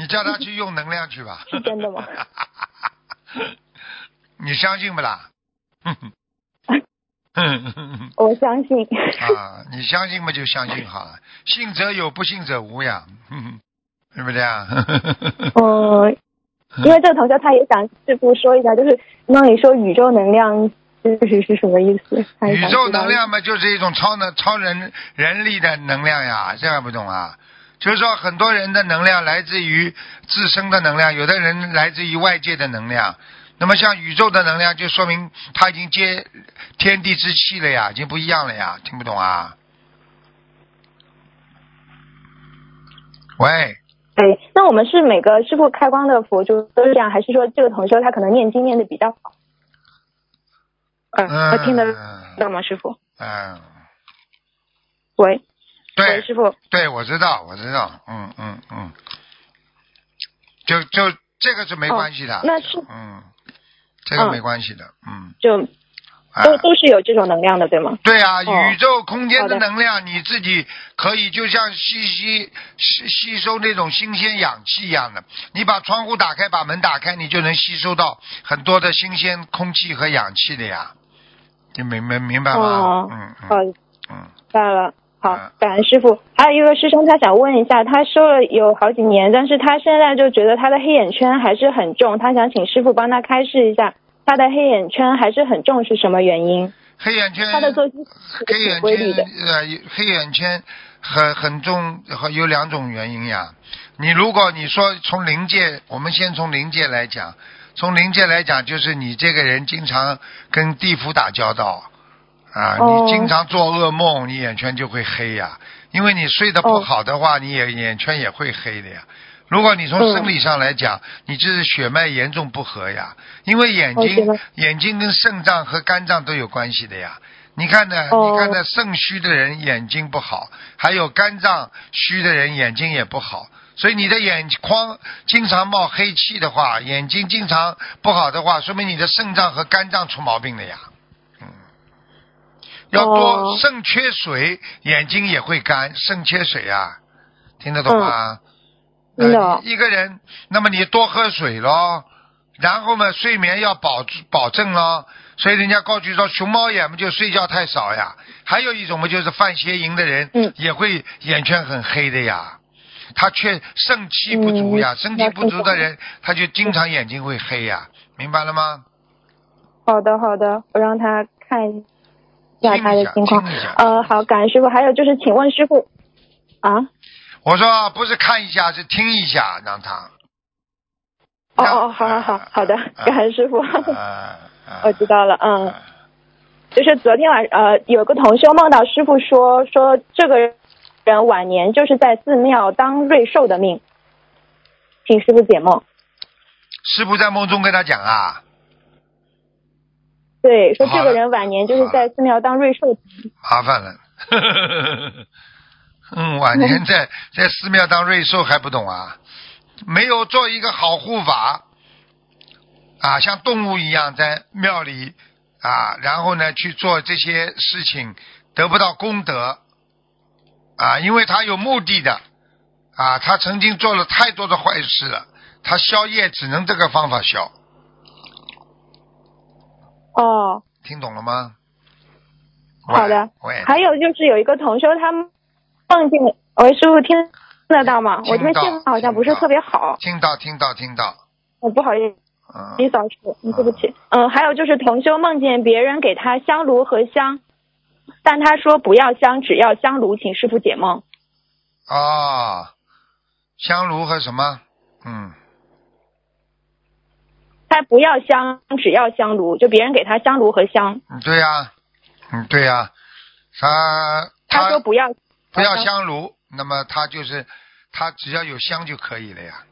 你叫他去用能量去吧。是真的吗？你相信不啦？哼哼哼哼哼我相信。啊，你相信嘛就相信好了，信则有，不信则无呀，哼哼对不对啊？嗯，因为这个同学他也想师傅说一下，就是那你说宇宙能量就是是什么意思？宇宙能量嘛，就是一种超能、超人人力的能量呀，这还不懂啊？就是说，很多人的能量来自于自身的能量，有的人来自于外界的能量。那么像宇宙的能量，就说明他已经接天地之气了呀，已经不一样了呀，听不懂啊？喂，对，那我们是每个师傅开光的佛珠都是这样，还是说这个同修他可能念经念的比较好？嗯，他听得到吗，师傅？嗯，喂，对。喂，，师傅，对，我知道，我知道，嗯嗯嗯，就就这个是没关系的，哦那是嗯，这个嗯。没关系的，嗯，就啊都都是有这种能量的，对吗？对啊，哦。宇宙空间的能量，你自己可以就像吸吸吸吸收那种新鲜氧气一样的，你把窗户打开，把门打开，你就能吸收到很多的新鲜空气和氧气的呀，你明明明白吗？哦。嗯好，嗯。明嗯，白了。好嗯，感恩师傅。还有一个师兄，他想问一下，他修了有好几年，但是他现在就觉得他的黑眼圈还是很重，他想请师傅帮他开示一下，他的黑眼圈还是很重是什么原因？黑眼圈，他的作息是黑眼。圈呃，黑眼圈很很重，和有两种原因呀。你如果你说从灵界，我们先从灵界来讲，从灵界来讲，就是你这个人经常跟地府打交道啊，哦你经常做噩梦，你眼圈就会黑呀。因为你睡得不哦好的话，你也眼圈也会黑的呀。如果你从嗯生理上来讲，你这是血脉严重不和呀，因为眼睛眼睛跟肾脏和肝脏都有关系的呀。你看呢？哦你看呢？肾虚的人眼睛不好，还有肝脏虚的人眼睛也不好。所以你的眼眶经常冒黑气的话，眼睛经常不好的话，说明你的肾脏和肝脏出毛病了呀。嗯，要多哦肾缺水，眼睛也会干，肾缺水啊，听得懂吗？嗯呃一个人，那么你多喝水咯，然后嘛，睡眠要保保证咯。所以人家告诉说，熊猫眼嘛就睡觉太少呀。还有一种嘛，就是犯邪淫的人，嗯也会眼圈很黑的呀。他却肾气不足呀，嗯肾气不足的人，他就经常眼睛会黑呀，明白了吗？好的好的，我让他看一下听一下，他的情况。呃，好，感恩师傅。还有就是，请问师傅啊，我说不是看一下，是听一下，让他。让哦哦，好好好啊好的，啊 感恩师傅，我知道了，嗯。啊就是昨天晚呃，有个同修梦到师傅说说这个人晚年就是在寺庙当瑞兽的命，请师傅解梦。师傅在梦中跟他讲啊，对，说这个人晚年就是在寺庙当瑞兽。麻烦了。嗯，晚年 在在寺庙当瑞兽还不懂啊？没有做一个好护法啊，像动物一样在庙里啊，然后呢去做这些事情，得不到功德啊，因为他有目的的啊，他曾经做了太多的坏事了，他消业只能这个方法消，哦，听懂了吗？好的喂，还有就是有一个同修他梦见，喂，师傅听得到吗？我这边信号好像不是特别好，听到听到听到，我不好意思。嗯。李老师，嗯，对不起。嗯，还有就是同修梦见别人给他香炉和香，但他说不要香，只要香炉，请师傅解梦。哦，香炉和什么？嗯，他不要香，只要香炉，就别人给他香炉和香，嗯对呀、嗯，对呀、他他说不要不要香炉，那么他就是他只要有香就可以了呀，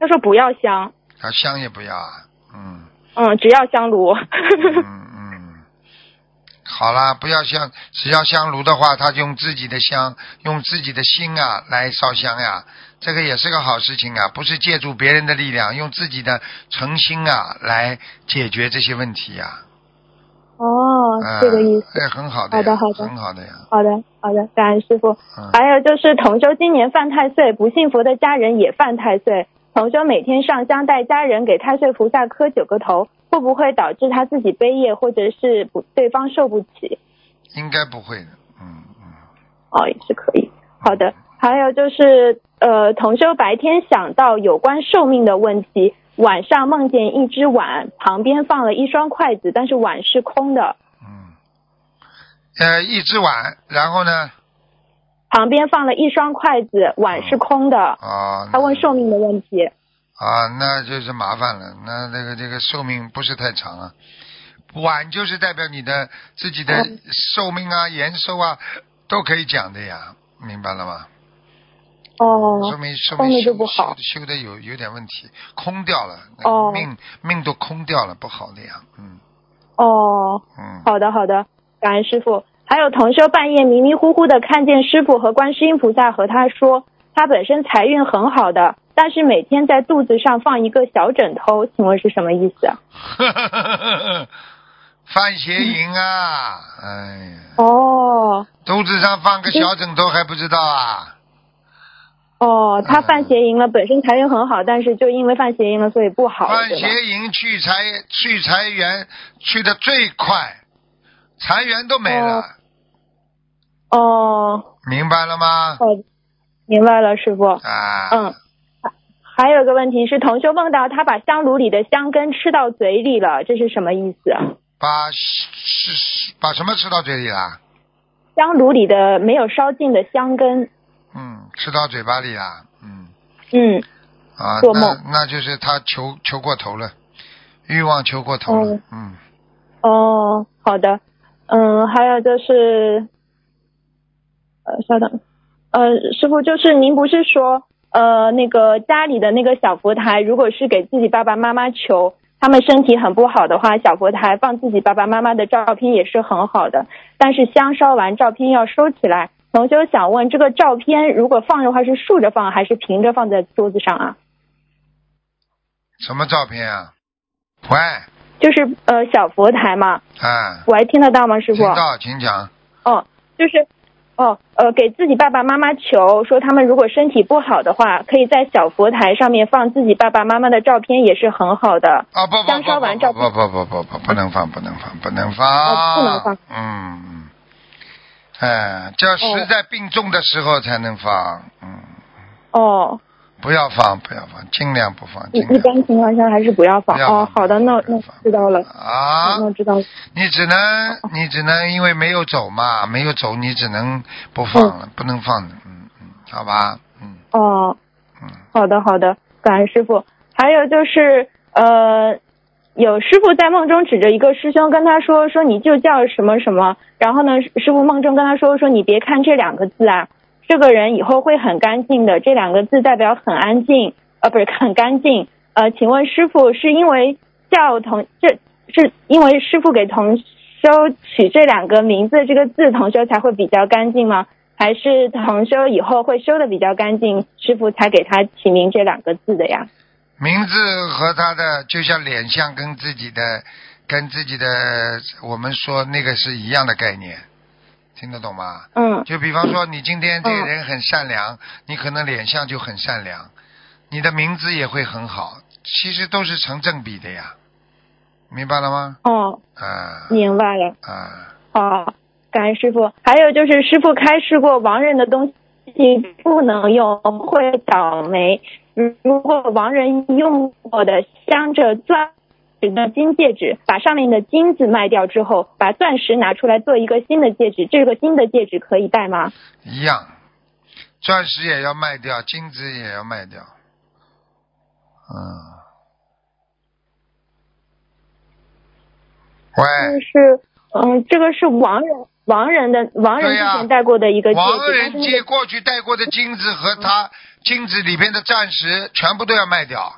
他说不要香，他香也不要啊，嗯。嗯，只要香炉。嗯嗯，好啦，不要香，只要香炉的话，他就用自己的香，用自己的心啊来烧香呀，这个也是个好事情啊，不是借助别人的力量，用自己的诚心啊来解决这些问题呀。哦，嗯这个意思。哎，很好的，好的好的很好的呀。好的，好的，感恩师傅。嗯，还有就是同修今年犯太岁，不信佛的家人也犯太岁。同修每天上香带家人给太岁菩萨磕九个头，会不会导致他自己背业，或者是不对方受不起？应该不会的。嗯嗯，哦，也是可以。好的，还有就是呃，同修白天想到有关寿命的问题，晚上梦见一只碗，旁边放了一双筷子，但是碗是空的，嗯，呃，一只碗，然后呢？旁边放了一双筷子，碗是空的。啊，他问寿命的问题。啊，那就是麻烦了。那那个这个寿命不是太长啊，碗就是代表你的自己的嗯寿命啊、延寿啊，都可以讲的呀，明白了吗？哦说，明说明修不好修修的有有点问题，空掉了，哦命命都空掉了，不好的呀。嗯哦，嗯，好的好的，感恩师傅。还有同修半夜迷迷糊糊的看见师傅和观世音菩萨和他说，他本身财运很好的，但是每天在肚子上放一个小枕头，请问是什么意思啊？犯邪淫啊！哎呀，哦肚子上放个小枕头还不知道啊？哦，他嗯犯邪淫了，本身财运很好，但是就因为犯邪淫了，所以不好，犯？邪淫去财去财源去的最快，财源都没了，哦，明白了吗？哦，明白了，师傅。啊，嗯，还有个问题是，同修梦到他把香炉里的香根吃到嘴里了，这是什么意思啊？把是把什么吃到嘴里了？香炉里的没有烧尽的香根，嗯，吃到嘴巴里了，嗯。嗯，啊，那做梦。那就是他求求过头了，欲望求过头了哦，嗯，哦，好的，嗯，还有就是，呃，稍等，呃，师傅，就是您不是说，呃那个家里的那个小佛台，如果是给自己爸爸妈妈求，他们身体很不好的话，小佛台放自己爸爸妈妈的照片也是很好的。但是香烧完照片要收起来。同修想问，这个照片如果放的话是竖着放还是平着放在桌子上啊？什么照片啊？喂，就是呃小佛台嘛，哎，我还听得到吗，师傅？听到，请讲。哦，就是，哦，呃，给自己爸爸妈妈求，说他们如果身体不好的话，可以在小佛台上面放自己爸爸妈妈的照片，也是很好的。啊不不香烧不完照片不不不不不不能放不能放不能放，哦不能放嗯嗯，哎，这实在病重的时候才能放，嗯，哦，不要放不要放，尽量不放，一一般情况下还是不要放。哦，好的，那那知道了。啊，那知道了。你只能你只能因为没有走嘛，没有走，你只能不放了，不能放的，嗯嗯，好吧，嗯。哦，嗯，好的好的，感恩师傅。还有就是呃，有师傅在梦中指着一个师兄跟他说说你就叫什么什么，然后呢，师傅梦中跟他说说你别看这两个字啊，这个人以后会很干净的，这两个字代表很安静，呃，不是很干净。呃，请问师傅是因为叫同这是因为师傅给同修取这两个名字这个字，同修才会比较干净吗？还是同修以后会修的比较干净，师傅才给他起名这两个字的呀？名字和他的就像脸相跟自己的跟自己的我们说那个是一样的概念，听得懂吗？嗯就比方说，你今天这个人很善良，你可能脸相就很善良，你的名字也会很好，其实都是成正比的呀，明白了吗？哦，啊明白了。啊，哦，感恩师傅。还有就是师傅开示过，亡人的东西不能用，会倒霉。如果亡人用过的镶着钻石的金戒指，把上面的金子卖掉之后，把钻石拿出来做一个新的戒指，这个新的戒指可以戴吗？一样，钻石也要卖掉，金子也要卖掉，嗯。就喂，是，嗯，这个是亡人亡人的亡人之前戴过的一个戒指，亡但是人借过去戴过的金子和他金子里边的钻石全部都要卖掉。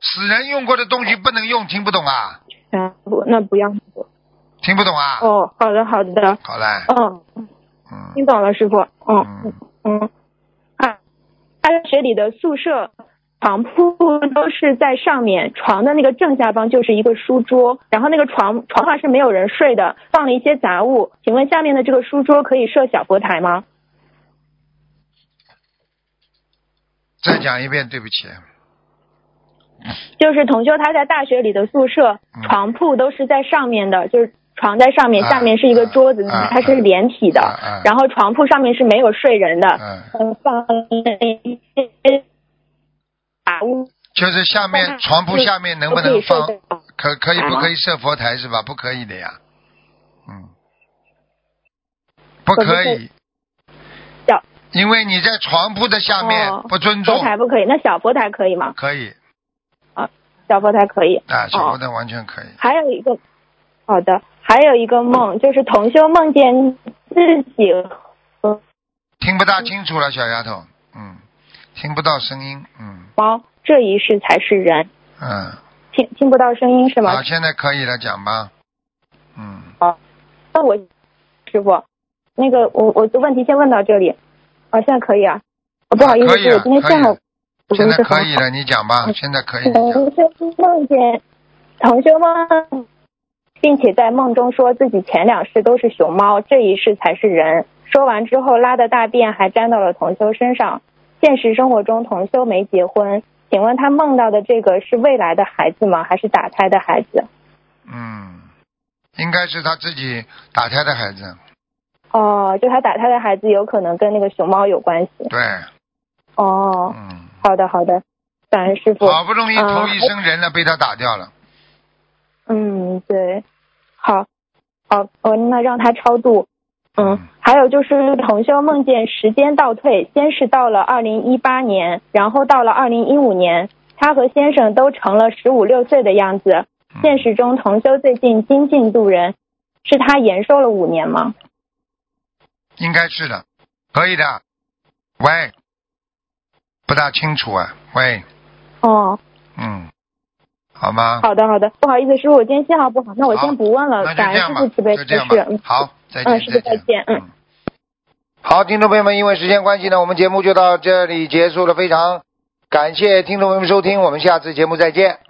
死人用过的东西不能用，听不懂啊？全部那不要。听不懂啊？哦，好的好的，好嘞，嗯，嗯，听懂了，师傅。嗯嗯，嗯，啊，大学里的宿舍床铺都是在上面，床的那个正下方就是一个书桌，然后那个床床上是没有人睡的，放了一些杂物。请问下面的这个书桌可以设小佛台吗？再讲一遍，对不起。就是同修他在大学里的宿舍嗯床铺都是在上面的，就是床在上面，啊下面是一个桌子，啊它是连体的然后床铺上面是没有睡人的，嗯，嗯，放了一些杂物。就是下面床铺下面能不能放？可可以不可以设佛台是吧？不可以的呀。嗯，不可以因为你在床铺的下面哦不尊重佛。台不可以，那小佛台可以吗？可以啊小佛台可以。啊，小佛哦，台完全可以。还有一个，好的，还有一个梦，就是同修梦见自己和听不大清楚了，小丫头，嗯，听不到声音，嗯猫这一世才是人，嗯，听听不到声音是吗好，？现在可以了，讲吧，嗯，好那我师傅，那个我我的问题先问到这里，啊，现在可以啊，哦不好意思，啊我今天下午我现在。可以了，你讲吧，现在可以，你同讲，修梦见同修梦，并且在梦中说自己前两世都是熊猫，这一世才是人。说完之后，拉的大便还沾到了同修身上。现实生活中，同修没结婚，请问他梦到的这个是未来的孩子吗？还是打胎的孩子？嗯，应该是他自己打胎的孩子，哦，就他打他的孩子有可能跟那个熊猫有关系。对，哦，嗯，好的好的，感恩师傅。好不容易投一呃生人了，被他打掉了，嗯，对，好，好，哦，那让他超度。嗯嗯，还有就是同修梦见时间倒退，先是到了二零一八年，然后到了二零一五年，他和先生都成了十五六岁的样子。嗯现实中，同修最近精进度人，是他延寿了五年吗？应该是的，可以的。喂，不大清楚啊。喂，哦，嗯，好吗？好的好的，不好意思，师傅，我今天信号不好，那我先不问了感恩师傅慈悲。好，再见，嗯师傅再见嗯好，听众朋友们，因为时间关系呢，我们节目就到这里结束了。非常感谢听众朋友们收听，我们下次节目再见。